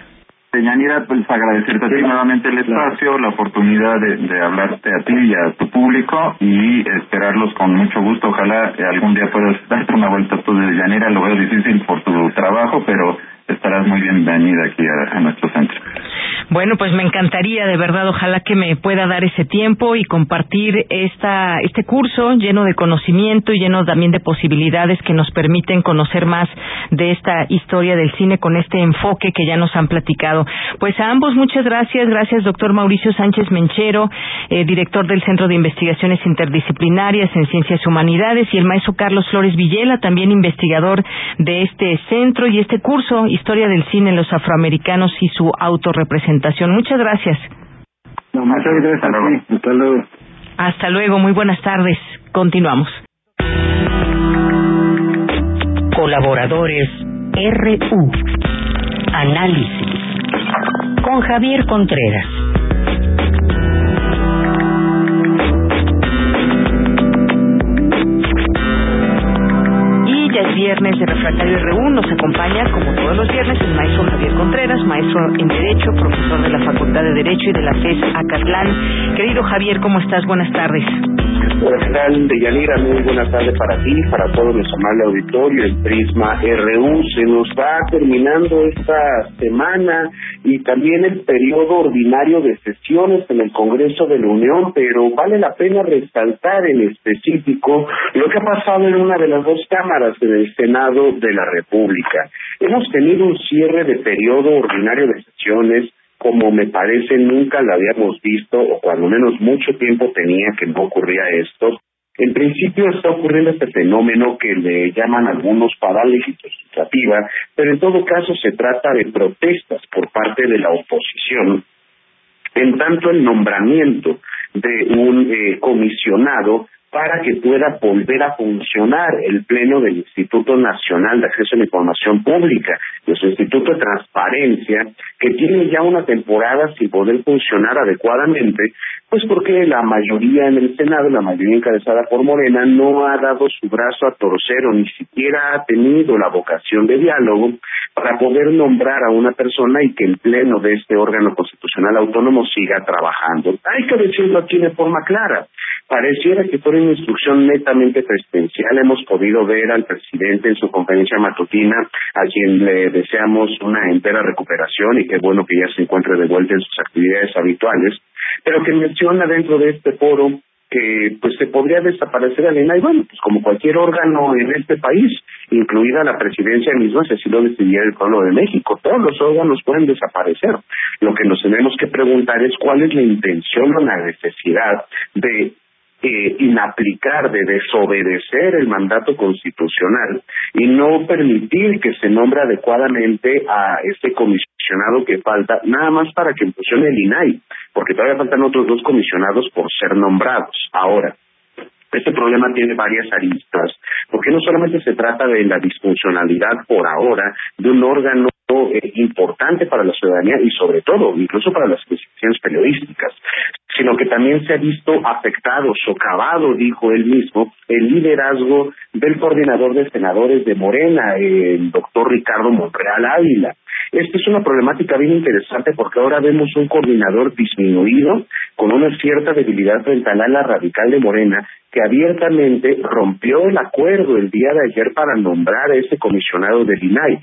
Yanira, pues agradecerte a ti nuevamente el espacio, la oportunidad de, de, hablarte a ti y a tu público y esperarlos con mucho gusto. Ojalá algún día puedas darte una vuelta tú de Yanira, lo veo difícil por tu trabajo, pero estarás muy bienvenida aquí a, nuestro centro. Bueno, pues me encantaría, de verdad, ojalá que me pueda dar ese tiempo y compartir esta, este curso lleno de conocimiento y lleno también de posibilidades que nos permiten conocer más de esta historia del cine con este enfoque que ya nos han platicado. Pues a ambos muchas gracias. Gracias, doctor Mauricio Sánchez Menchero, eh, director del Centro de Investigaciones Interdisciplinarias en Ciencias Humanidades, y el maestro Carlos Flores Villela, también investigador de este centro y este curso Historia del cine en los afroamericanos y su autorrepresentación. Muchas gracias. muchas gracias. Hasta luego. Hasta luego. Muy buenas tardes. Continuamos. Colaboradores RU. Análisis. Con Javier Contreras. Viernes de Refractario R1. Nos acompaña, como todos los viernes, el maestro Javier Contreras, maestro en Derecho, profesor de la Facultad de Derecho y de la FES Acatlán. Querido Javier, ¿cómo estás? Buenas tardes. Hola, ¿qué tal? Deyanira, muy buena tarde para ti, para todo nuestro amable auditorio, el Prisma RU. Se nos va terminando esta semana y también el periodo ordinario de sesiones en el Congreso de la Unión, pero vale la pena resaltar en específico lo que ha pasado en una de las dos cámaras Senado de la República. Hemos tenido un cierre de periodo ordinario de sesiones como me parece nunca la habíamos visto, o cuando menos mucho tiempo tenía que no ocurría esto. En principio está ocurriendo este fenómeno que le llaman algunos parálisis legislativa, pero en todo caso se trata de protestas por parte de la oposición, en tanto el nombramiento de un eh, comisionado para que pueda volver a funcionar el Pleno del Instituto Nacional de Acceso a la Información Pública, nuestro Instituto de Transparencia, que tiene ya una temporada sin poder funcionar adecuadamente, pues porque la mayoría en el Senado, la mayoría encabezada por Morena, no ha dado su brazo a torcer o ni siquiera ha tenido la vocación de diálogo para poder nombrar a una persona y que el Pleno de este órgano constitucional autónomo siga trabajando. Hay que decirlo aquí de forma clara. Pareciera que fuera una instrucción netamente presidencial. Hemos podido ver al presidente en su conferencia matutina, a quien le deseamos una entera recuperación y qué bueno que ya se encuentre de vuelta en sus actividades habituales, pero que menciona dentro de este foro que pues se podría desaparecer el y bueno, pues como cualquier órgano en este país, incluida la presidencia misma, si así lo decidiera el pueblo de México, todos los órganos pueden desaparecer. Lo que nos tenemos que preguntar es cuál es la intención o la necesidad de eh, inaplicar, de desobedecer el mandato constitucional y no permitir que se nombre adecuadamente a este comisionado que falta, nada más para que funcione el INAI, porque todavía faltan otros dos comisionados por ser nombrados. Ahora, este problema tiene varias aristas, porque no solamente se trata de la disfuncionalidad por ahora de un órgano importante para la ciudadanía y sobre todo, incluso para las instituciones periodísticas, sino que también se ha visto afectado, socavado, dijo él mismo, el liderazgo del coordinador de senadores de Morena, el doctor Ricardo Monreal Ávila. Esta es una problemática bien interesante porque ahora vemos un coordinador disminuido con una cierta debilidad frente al ala radical de Morena que abiertamente rompió el acuerdo el día de ayer para nombrar a ese comisionado del INAI.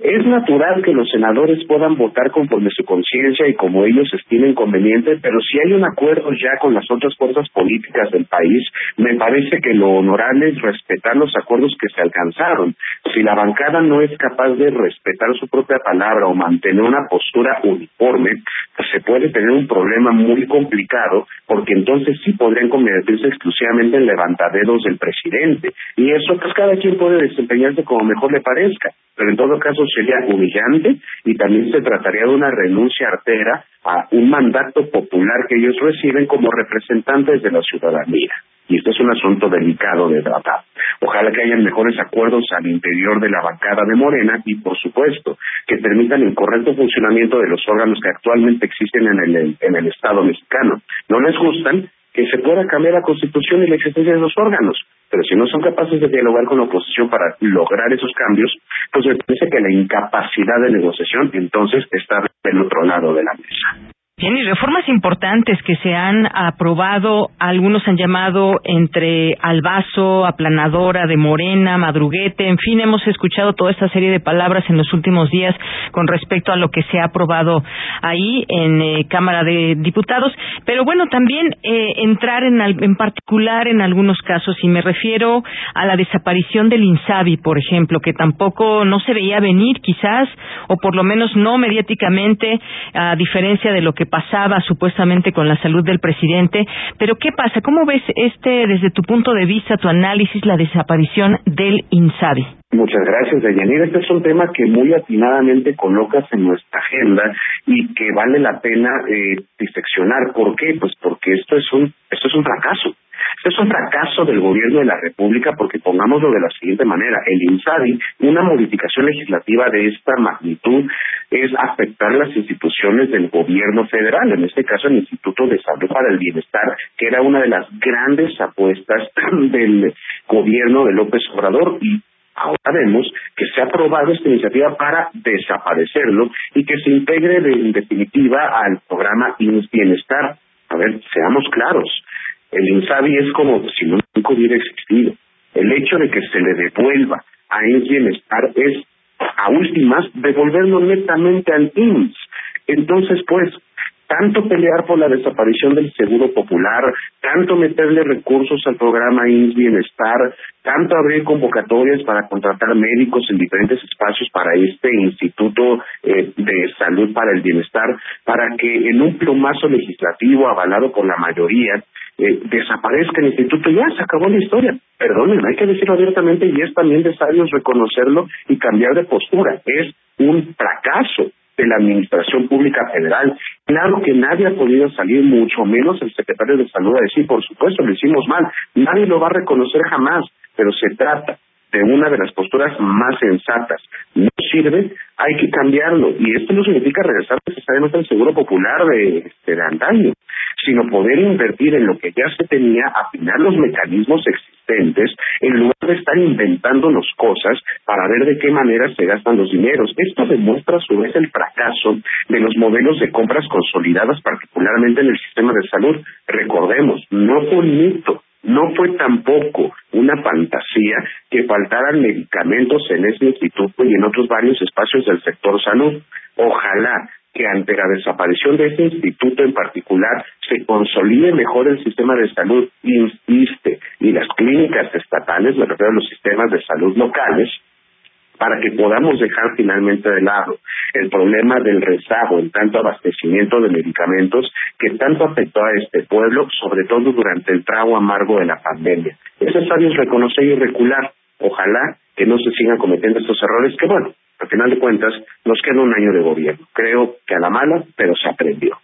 Es natural que los senadores puedan votar conforme su conciencia y como ellos estimen conveniente, pero si hay un acuerdo ya con las otras fuerzas políticas del país, me parece que lo honorable es respetar los acuerdos que se alcanzaron. Si la bancada no es capaz de respetar su propia palabra o mantener una postura uniforme, pues se puede tener un problema muy complicado, porque entonces sí podrían convertirse exclusivamente en levantaderos del presidente. Y eso, pues cada quien puede desempeñarse como mejor le parezca pero en todo caso sería humillante y también se trataría de una renuncia artera a un mandato popular que ellos reciben como representantes de la ciudadanía. Y este es un asunto delicado de tratar. Ojalá que hayan mejores acuerdos al interior de la bancada de Morena y, por supuesto, que permitan el correcto funcionamiento de los órganos que actualmente existen en el, en el Estado mexicano. No les gustan, que se pueda cambiar la constitución y la existencia de los órganos. Pero si no son capaces de dialogar con la oposición para lograr esos cambios, pues me parece que la incapacidad de negociación entonces está del otro lado de la mesa. Bien, y reformas importantes que se han aprobado, algunos han llamado entre albazo, aplanadora de morena, madruguete, en fin, hemos escuchado toda esta serie de palabras en los últimos días con respecto a lo que se ha aprobado ahí en eh, Cámara de Diputados, pero bueno, también eh, entrar en, en particular en algunos casos, y me refiero a la desaparición del INSABI, por ejemplo, que tampoco no se veía venir quizás, o por lo menos no mediáticamente, a diferencia de lo que pasaba supuestamente con la salud del presidente. Pero ¿qué pasa? ¿Cómo ves este, desde tu punto de vista, tu análisis, la desaparición del INSABI? Muchas gracias, Deyanira. Este es un tema que muy atinadamente colocas en nuestra agenda y que vale la pena eh, diseccionar. ¿Por qué? Pues porque esto es un esto es un fracaso. Esto es un fracaso del gobierno de la República porque pongámoslo de la siguiente manera, el INSABI, una modificación legislativa de esta magnitud es afectar las instituciones del gobierno federal, en este caso el Instituto de Salud para el Bienestar, que era una de las grandes apuestas del gobierno de López Obrador y Ahora vemos que se ha aprobado esta iniciativa para desaparecerlo y que se integre en definitiva al programa INS Bienestar. A ver, seamos claros, el INSABI es como si nunca hubiera existido. El hecho de que se le devuelva a INS Bienestar es, a últimas, devolverlo netamente al INS. Entonces, pues, tanto pelear por la desaparición del seguro popular, tanto meterle recursos al programa INS Bienestar, tanto abrir convocatorias para contratar médicos en diferentes espacios para este Instituto eh, de Salud para el Bienestar, para que en un plumazo legislativo avalado por la mayoría eh, desaparezca el instituto, ya se acabó la historia. Perdonen, hay que decirlo abiertamente y es también necesario reconocerlo y cambiar de postura. Es un fracaso de la Administración Pública Federal. Claro que nadie ha podido salir, mucho menos el secretario de Salud, a decir, por supuesto, lo hicimos mal. Nadie lo va a reconocer jamás, pero se trata de una de las posturas más sensatas. No sirve, hay que cambiarlo. Y esto no significa regresar necesariamente al seguro popular de, este, de antaño, sino poder invertir en lo que ya se tenía, afinar los mecanismos existentes, en lugar de estar inventándonos cosas para ver de qué manera se gastan los dineros. Esto demuestra a su vez el fracaso de los modelos de compras consolidadas, particularmente en el sistema de salud. Recordemos, no fue un mito, no fue tampoco una fantasía que faltaran medicamentos en ese instituto y en otros varios espacios del sector salud. Ojalá que ante la desaparición de ese instituto en particular se consolide mejor el sistema de salud insiste y las clínicas estatales, me refiero a los sistemas de salud locales, para que podamos dejar finalmente de lado el problema del rezago en tanto abastecimiento de medicamentos que tanto afectó a este pueblo, sobre todo durante el trago amargo de la pandemia. Es necesario reconocer y recular. Ojalá que no se sigan cometiendo estos errores que, bueno, al final de cuentas, nos queda un año de gobierno. Creo que a la mala, pero se aprendió.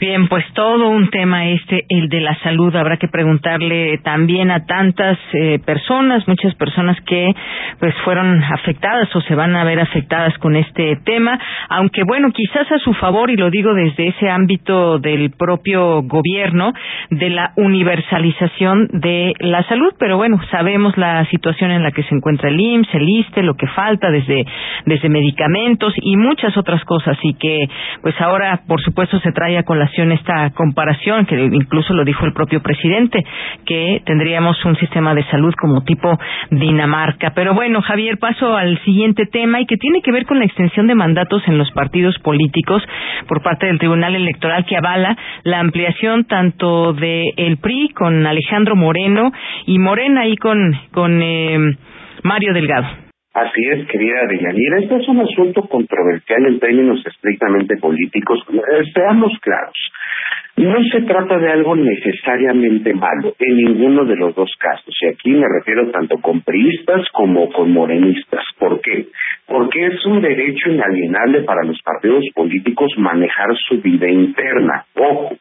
Bien, pues todo un tema este, el de la salud. Habrá que preguntarle también a tantas eh, personas, muchas personas que pues fueron afectadas o se van a ver afectadas con este tema. Aunque bueno, quizás a su favor, y lo digo desde ese ámbito del propio gobierno, de la universalización de la salud. Pero bueno, sabemos la situación en la que se encuentra el IMSS, el ISTE, lo que falta desde, desde medicamentos y muchas otras cosas. Y que pues ahora, por supuesto, se trae con esta comparación, que incluso lo dijo el propio presidente, que tendríamos un sistema de salud como tipo Dinamarca. Pero bueno, Javier, paso al siguiente tema y que tiene que ver con la extensión de mandatos en los partidos políticos por parte del Tribunal Electoral que avala la ampliación tanto de el PRI con Alejandro Moreno y Morena ahí con, con eh, Mario Delgado. Así es, querida Deyanira. Este es un asunto controversial en términos estrictamente políticos. Eh, seamos claros. No se trata de algo necesariamente malo en ninguno de los dos casos. Y aquí me refiero tanto con priistas como con morenistas. ¿Por qué? Porque es un derecho inalienable para los partidos políticos manejar su vida interna. Ojo,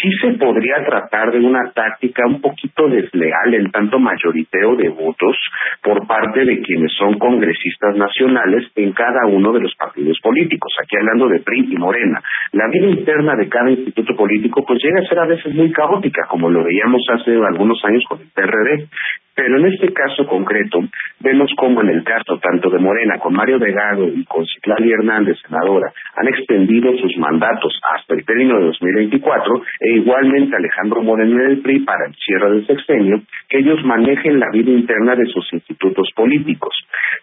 sí se podría tratar de una táctica un poquito desleal en tanto mayoriteo de votos por parte de quienes son congresistas nacionales en cada uno de los partidos políticos. Aquí hablando de PRI y Morena. La vida interna de cada instituto político pues llega a ser a veces muy caótica, como lo veíamos hace algunos años con el PRD. Pero en este caso concreto, vemos como en el caso tanto de Morena, con Mario Delgado y con Citlali Hernández, senadora, han extendido sus mandatos hasta el término de 2024 e igualmente Alejandro Moreno del PRI para el cierre del sexenio, que ellos manejen la vida interna de sus institutos políticos.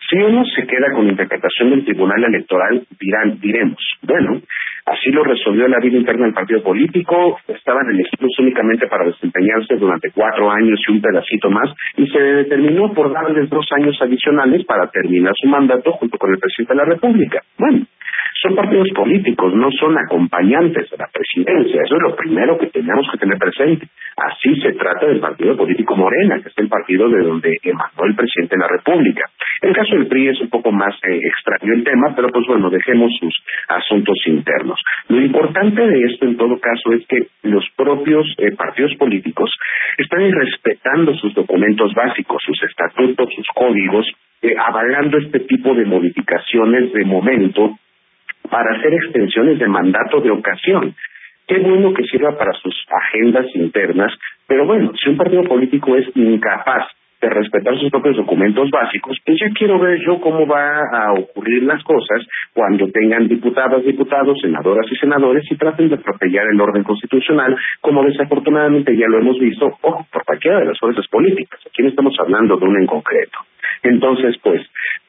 Si uno se queda con interpretación del Tribunal Electoral, dirán, diremos, bueno, así lo resolvió la vida interna del partido político, estaban elegidos únicamente para desempeñarse durante cuatro años y un pedacito más, y se determinó por darles dos años adicionales para terminar su mandato junto con el presidente de la República. Bueno, son partidos políticos, no son acompañantes de la presidencia. Eso es lo primero que tenemos que tener presente. Así se trata del partido político Morena, que es el partido de donde emanó el presidente de la República. El caso del PRI es un poco más eh, extraño el tema, pero pues bueno, dejemos sus asuntos internos. Lo importante de esto en todo caso es que los propios eh, partidos políticos están respetando sus documentos básicos, sus estatutos, sus códigos, eh, avalando este tipo de modificaciones de momento para hacer extensiones de mandato de ocasión. Qué bueno que sirva para sus agendas internas, pero bueno, si un partido político es incapaz de respetar sus propios documentos básicos, pues ya quiero ver yo cómo va a ocurrir las cosas cuando tengan diputadas, diputados, senadoras y senadores y traten de atropellar el orden constitucional, como desafortunadamente ya lo hemos visto, o por cualquiera de las fuerzas políticas. Aquí no estamos hablando de una en concreto. Entonces, pues,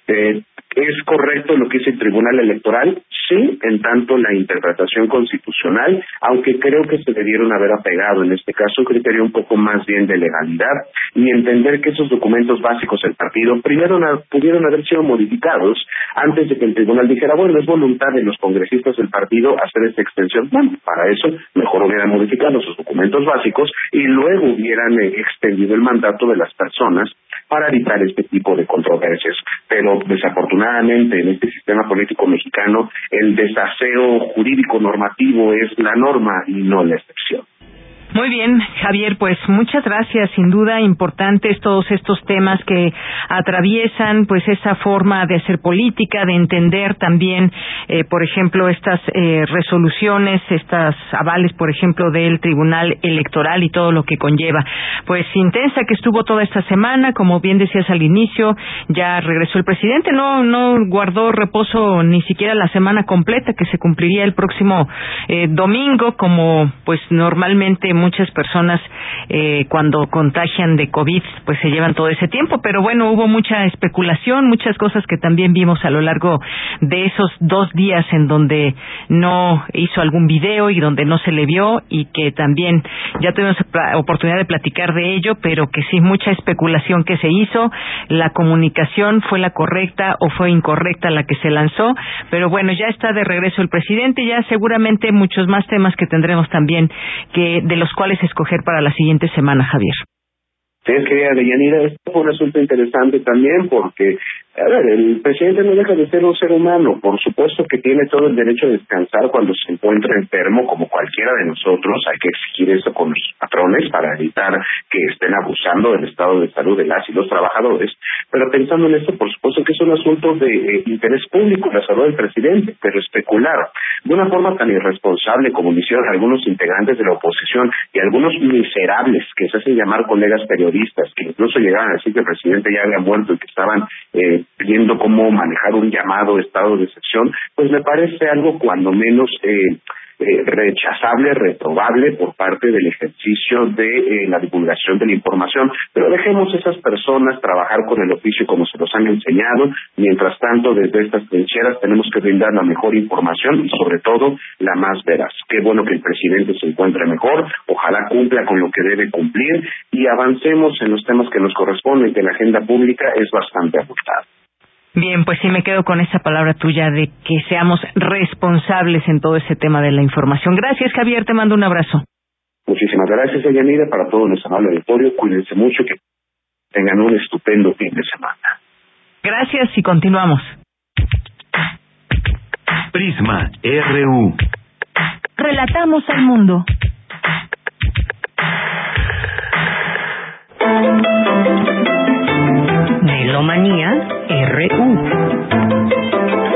eh, ¿Es correcto lo que dice el Tribunal Electoral? Sí, en tanto la interpretación constitucional, aunque creo que se debieron haber apegado en este caso un criterio un poco más bien de legalidad y entender que esos documentos básicos del partido primero pudieron haber sido modificados antes de que el tribunal dijera, bueno, es voluntad de los congresistas del partido hacer esta extensión. Bueno, para eso mejor hubieran modificado sus documentos básicos y luego hubieran eh, extendido el mandato de las personas para evitar este tipo de controversias. Pero desafortunadamente en este sistema político mexicano el desaseo jurídico normativo es la norma y no la excepción. Muy bien, Javier, pues muchas gracias. Sin duda importantes todos estos temas que atraviesan pues esa forma de hacer política, de entender también, eh, por ejemplo, estas eh, resoluciones, estas avales, por ejemplo, del Tribunal Electoral y todo lo que conlleva. Pues intensa que estuvo toda esta semana, como bien decías al inicio, ya regresó el presidente, no no guardó reposo ni siquiera la semana completa que se cumpliría el próximo eh, domingo, como pues normalmente muchas personas eh, cuando contagian de COVID pues se llevan todo ese tiempo, pero bueno, hubo mucha especulación, muchas cosas que también vimos a lo largo de esos dos días en donde no hizo algún video y donde no se le vio y que también ya tuvimos oportunidad de platicar de ello, pero que sí mucha especulación que se hizo, la comunicación fue la correcta o fue incorrecta la que se lanzó, pero bueno, ya está de regreso el presidente, ya seguramente muchos más temas que tendremos también que de los cuáles escoger para la siguiente semana, Javier. Sí, querida Deyanira, esto fue un asunto interesante también porque a ver, el presidente no deja de ser un ser humano. Por supuesto que tiene todo el derecho a descansar cuando se encuentra enfermo, como cualquiera de nosotros. Hay que exigir eso con los patrones para evitar que estén abusando del estado de salud de las y los trabajadores. Pero pensando en esto, por supuesto que es un asunto de eh, interés público, la salud del presidente, pero especular de una forma tan irresponsable como lo hicieron algunos integrantes de la oposición y algunos miserables que se hacen llamar colegas periodistas, que incluso llegaban a decir que el presidente ya había muerto y que estaban eh, viendo cómo manejar un llamado estado de excepción, pues me parece algo cuando menos eh, eh, rechazable, reprobable por parte del ejercicio de eh, la divulgación de la información. Pero dejemos a esas personas trabajar con el oficio como se los han enseñado. Mientras tanto, desde estas trincheras tenemos que brindar la mejor información y sobre todo la más veraz. Qué bueno que el presidente se encuentre mejor, ojalá cumpla con lo que debe cumplir y avancemos en los temas que nos corresponden, que la agenda pública es bastante ajustada. Bien, pues sí me quedo con esa palabra tuya de que seamos responsables en todo ese tema de la información. Gracias, Javier, te mando un abrazo. Muchísimas gracias, Yanira, para todo nuestro amable auditorio. Cuídense mucho y que tengan un estupendo fin de semana. Gracias y continuamos. Prisma RU. Relatamos al mundo. Melomanía RU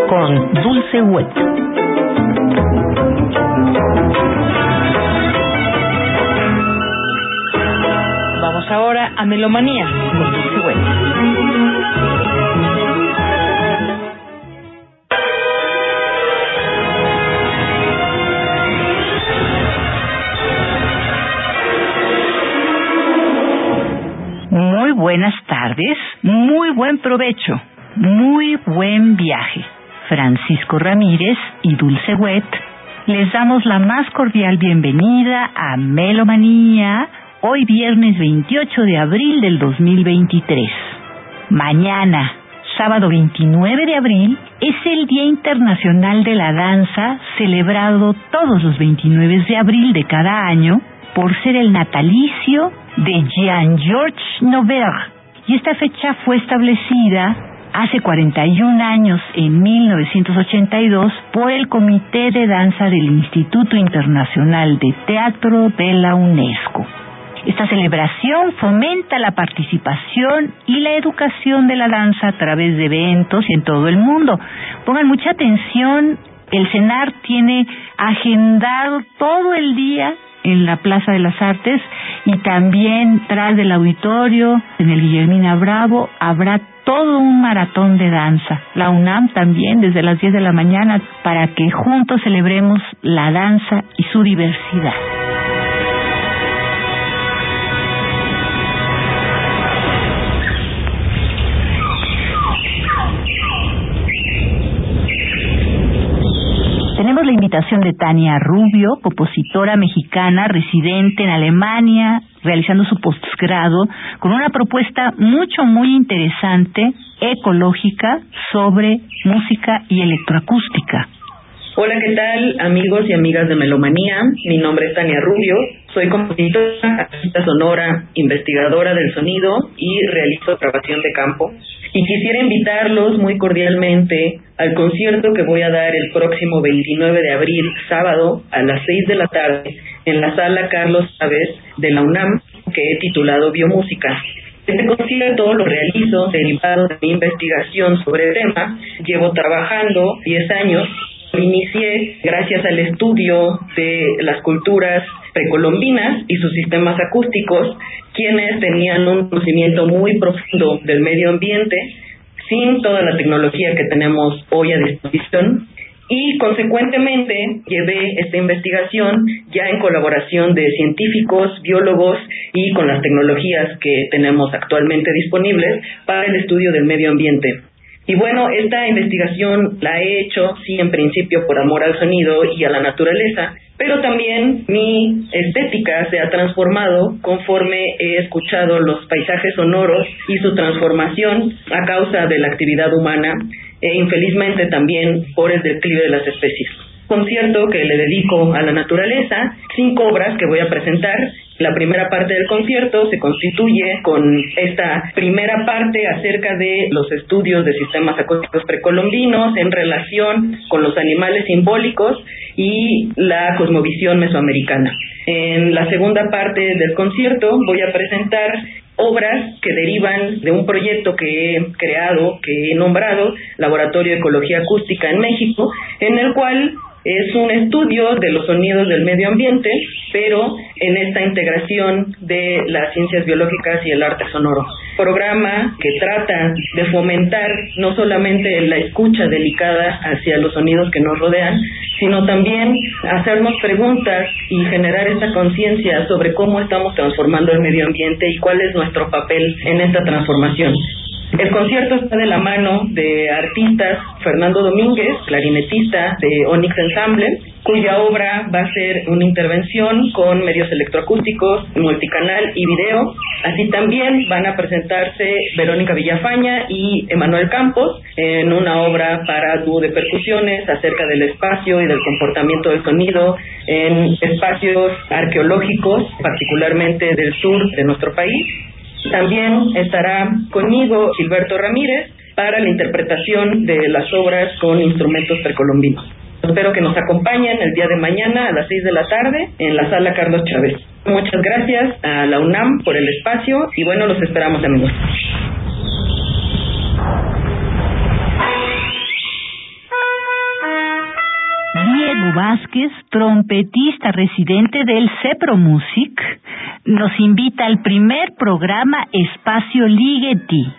con Dulce Wet. Vamos ahora a Melomanía con Dulce Wet. Muy buenas tardes, muy buen provecho, muy buen viaje. Francisco Ramírez y Dulce Wet les damos la más cordial bienvenida a Melomanía, hoy viernes 28 de abril del 2023. Mañana, sábado 29 de abril, es el Día Internacional de la Danza, celebrado todos los 29 de abril de cada año por ser el natalicio de Jean-Georges Noverre. Y esta fecha fue establecida hace 41 años, en 1982, por el Comité de Danza del Instituto Internacional de Teatro de la UNESCO. Esta celebración fomenta la participación y la educación de la danza a través de eventos en todo el mundo. Pongan mucha atención, el CENAR tiene agendado todo el día en la Plaza de las Artes y también tras del auditorio en el Guillermina Bravo habrá todo un maratón de danza. La UNAM también desde las 10 de la mañana para que juntos celebremos la danza y su diversidad. Invitación de Tania Rubio, compositora mexicana residente en Alemania, realizando su posgrado con una propuesta mucho, muy interesante, ecológica, sobre música y electroacústica. Hola, ¿qué tal amigos y amigas de Melomanía? Mi nombre es Tania Rubio, soy compositora, artista sonora, investigadora del sonido y realizo grabación de campo. Y quisiera invitarlos muy cordialmente al concierto que voy a dar el próximo 29 de abril, sábado, a las 6 de la tarde, en la sala Carlos Chávez de la UNAM, que he titulado Biomúsica. Este concierto lo realizo derivado de mi investigación sobre el tema. Llevo trabajando 10 años inicié gracias al estudio de las culturas precolombinas y sus sistemas acústicos, quienes tenían un conocimiento muy profundo del medio ambiente, sin toda la tecnología que tenemos hoy a disposición. Y consecuentemente llevé esta investigación ya en colaboración de científicos, biólogos y con las tecnologías que tenemos actualmente disponibles para el estudio del medio ambiente. Y bueno, esta investigación la he hecho, sí, en principio por amor al sonido y a la naturaleza, pero también mi estética se ha transformado conforme he escuchado los paisajes sonoros y su transformación a causa de la actividad humana e infelizmente también por el declive de las especies concierto que le dedico a la naturaleza, cinco obras que voy a presentar. La primera parte del concierto se constituye con esta primera parte acerca de los estudios de sistemas acústicos precolombinos en relación con los animales simbólicos y la cosmovisión mesoamericana. En la segunda parte del concierto voy a presentar obras que derivan de un proyecto que he creado, que he nombrado Laboratorio de Ecología Acústica en México, en el cual es un estudio de los sonidos del medio ambiente, pero en esta integración de las ciencias biológicas y el arte sonoro. Programa que trata de fomentar no solamente la escucha delicada hacia los sonidos que nos rodean, sino también hacernos preguntas y generar esta conciencia sobre cómo estamos transformando el medio ambiente y cuál es nuestro papel en esta transformación. El concierto está de la mano de artistas Fernando Domínguez, clarinetista de Onyx Ensemble, cuya obra va a ser una intervención con medios electroacústicos, multicanal y video. Así también van a presentarse Verónica Villafaña y Emanuel Campos en una obra para dúo de percusiones acerca del espacio y del comportamiento del sonido en espacios arqueológicos, particularmente del sur de nuestro país. También estará conmigo Gilberto Ramírez para la interpretación de las obras con instrumentos precolombinos. Espero que nos acompañen el día de mañana a las 6 de la tarde en la sala Carlos Chávez. Muchas gracias a la UNAM por el espacio y bueno, los esperamos amigos. Diego Vázquez, trompetista residente del Cepro Music, nos invita al primer programa Espacio Ligeti.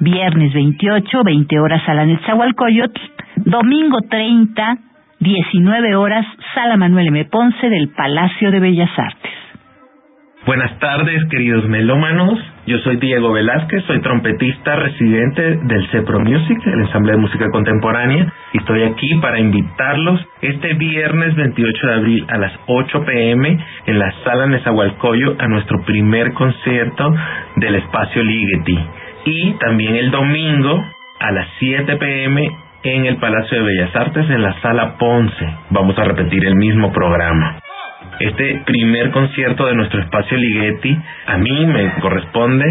Viernes 28, 20 horas Sala Netzahualcoyotl, domingo 30, 19 horas Sala Manuel M. Ponce del Palacio de Bellas Artes. Buenas tardes, queridos melómanos. Yo soy Diego Velázquez, soy trompetista residente del CEPRO Music, el ensamble de música contemporánea, y estoy aquí para invitarlos este viernes 28 de abril a las 8 pm en la sala Nezahualcóyotl a nuestro primer concierto del espacio Ligeti. Y también el domingo a las 7 pm en el Palacio de Bellas Artes en la sala Ponce. Vamos a repetir el mismo programa este primer concierto de nuestro espacio Ligeti, a mí me corresponde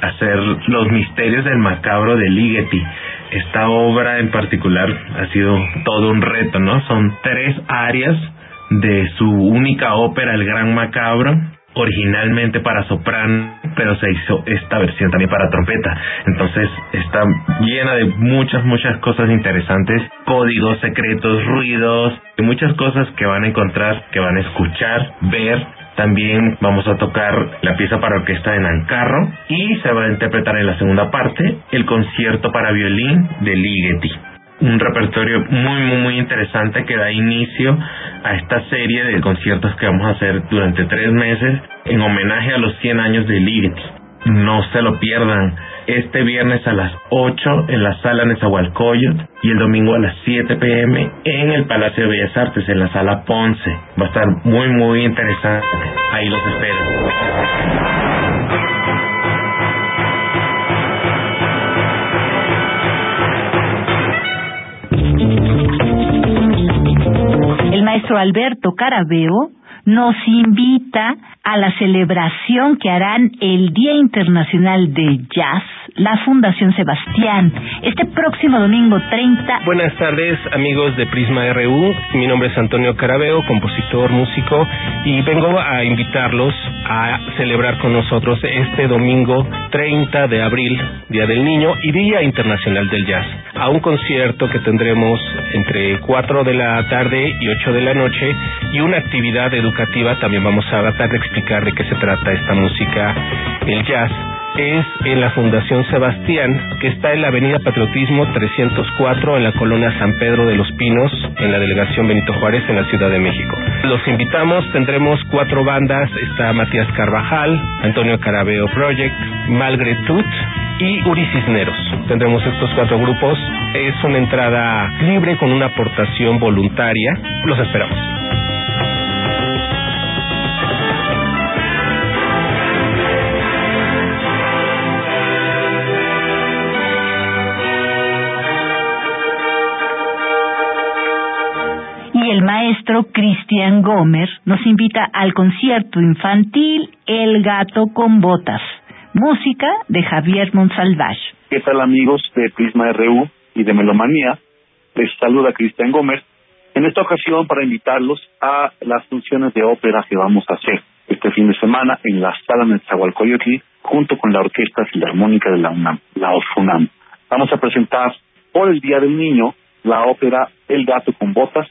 hacer los misterios del macabro de Ligeti. Esta obra en particular ha sido todo un reto, ¿no? Son tres áreas de su única ópera, El Gran Macabro, originalmente para soprano, pero se hizo esta versión también para trompeta. Entonces está llena de muchas, muchas cosas interesantes, códigos secretos, ruidos, y muchas cosas que van a encontrar, que van a escuchar, ver. También vamos a tocar la pieza para orquesta de Nancarro y se va a interpretar en la segunda parte el concierto para violín de Ligeti un repertorio muy, muy, muy interesante que da inicio a esta serie de conciertos que vamos a hacer durante tres meses en homenaje a los 100 años de Liberty. No se lo pierdan. Este viernes a las 8 en la sala Nezahualcóyotl y el domingo a las 7 pm en el Palacio de Bellas Artes, en la sala Ponce. Va a estar muy, muy interesante. Ahí los espero. Maestro Alberto Carabeo nos invita a la celebración que harán el Día Internacional de Jazz, la Fundación Sebastián, este próximo domingo 30. Buenas tardes, amigos de Prisma RU. Mi nombre es Antonio Carabeo, compositor, músico, y vengo a invitarlos a celebrar con nosotros este domingo 30 de abril, Día del Niño y Día Internacional del Jazz, a un concierto que tendremos entre 4 de la tarde y 8 de la noche y una actividad educativa. También vamos a tratar de explicar de qué se trata esta música, el jazz es en la Fundación Sebastián, que está en la Avenida Patriotismo 304 en la colonia San Pedro de los Pinos, en la delegación Benito Juárez, en la Ciudad de México. Los invitamos, tendremos cuatro bandas, está Matías Carvajal, Antonio Carabeo Project, Malgre Tut y Uri Cisneros. Tendremos estos cuatro grupos. Es una entrada libre con una aportación voluntaria. Los esperamos. Maestro Cristian Gómez nos invita al concierto infantil El gato con botas, música de Javier Monsalvage. ¿Qué tal amigos de Prisma RU y de Melomanía? Les saluda Cristian Gómez. En esta ocasión para invitarlos a las funciones de ópera que vamos a hacer este fin de semana en la sala Netzahualcoyotl junto con la Orquesta Filarmónica de la UNAM, la OFUNAM. Vamos a presentar por el Día del Niño la ópera El gato con botas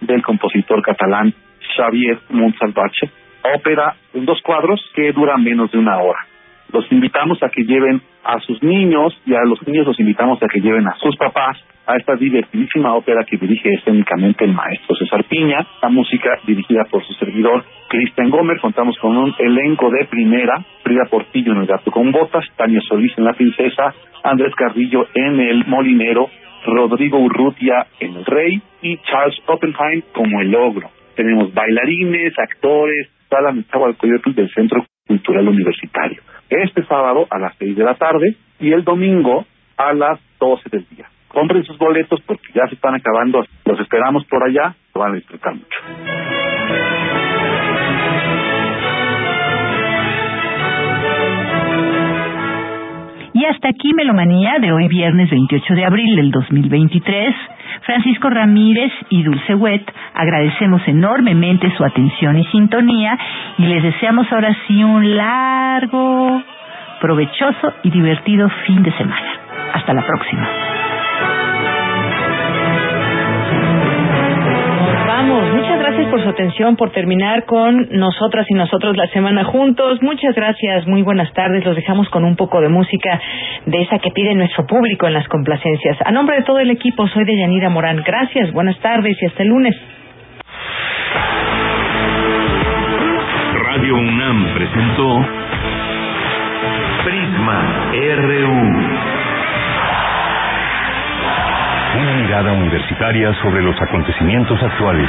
del compositor catalán Xavier Montsalvache, ópera en dos cuadros que dura menos de una hora. Los invitamos a que lleven a sus niños y a los niños los invitamos a que lleven a sus papás a esta divertidísima ópera que dirige escénicamente el maestro César Piña, la música dirigida por su servidor Cristian Gómez, contamos con un elenco de primera, Frida Portillo en el gato con botas, Tania Solís en la princesa, Andrés Carrillo en el molinero, Rodrigo Urrutia el rey y Charles Oppenheim como el ogro. Tenemos bailarines, actores, sala Nezahualcóyotl del Centro Cultural Universitario. Este sábado a las seis de la tarde y el domingo a las doce del día. Compren sus boletos porque ya se están acabando. Los esperamos por allá. Lo van a disfrutar mucho. Y hasta aquí Melomanía de hoy viernes 28 de abril del 2023. Francisco Ramírez y Dulce Wet, agradecemos enormemente su atención y sintonía y les deseamos ahora sí un largo, provechoso y divertido fin de semana. Hasta la próxima. vamos. Muchas gracias por su atención, por terminar con nosotras y nosotros la semana juntos. Muchas gracias, muy buenas tardes. Los dejamos con un poco de música de esa que pide nuestro público en las complacencias. A nombre de todo el equipo, soy de Yanira Morán. Gracias, buenas tardes y hasta el lunes. Radio UNAM presentó Prisma RU. Una mirada universitaria sobre los acontecimientos actuales.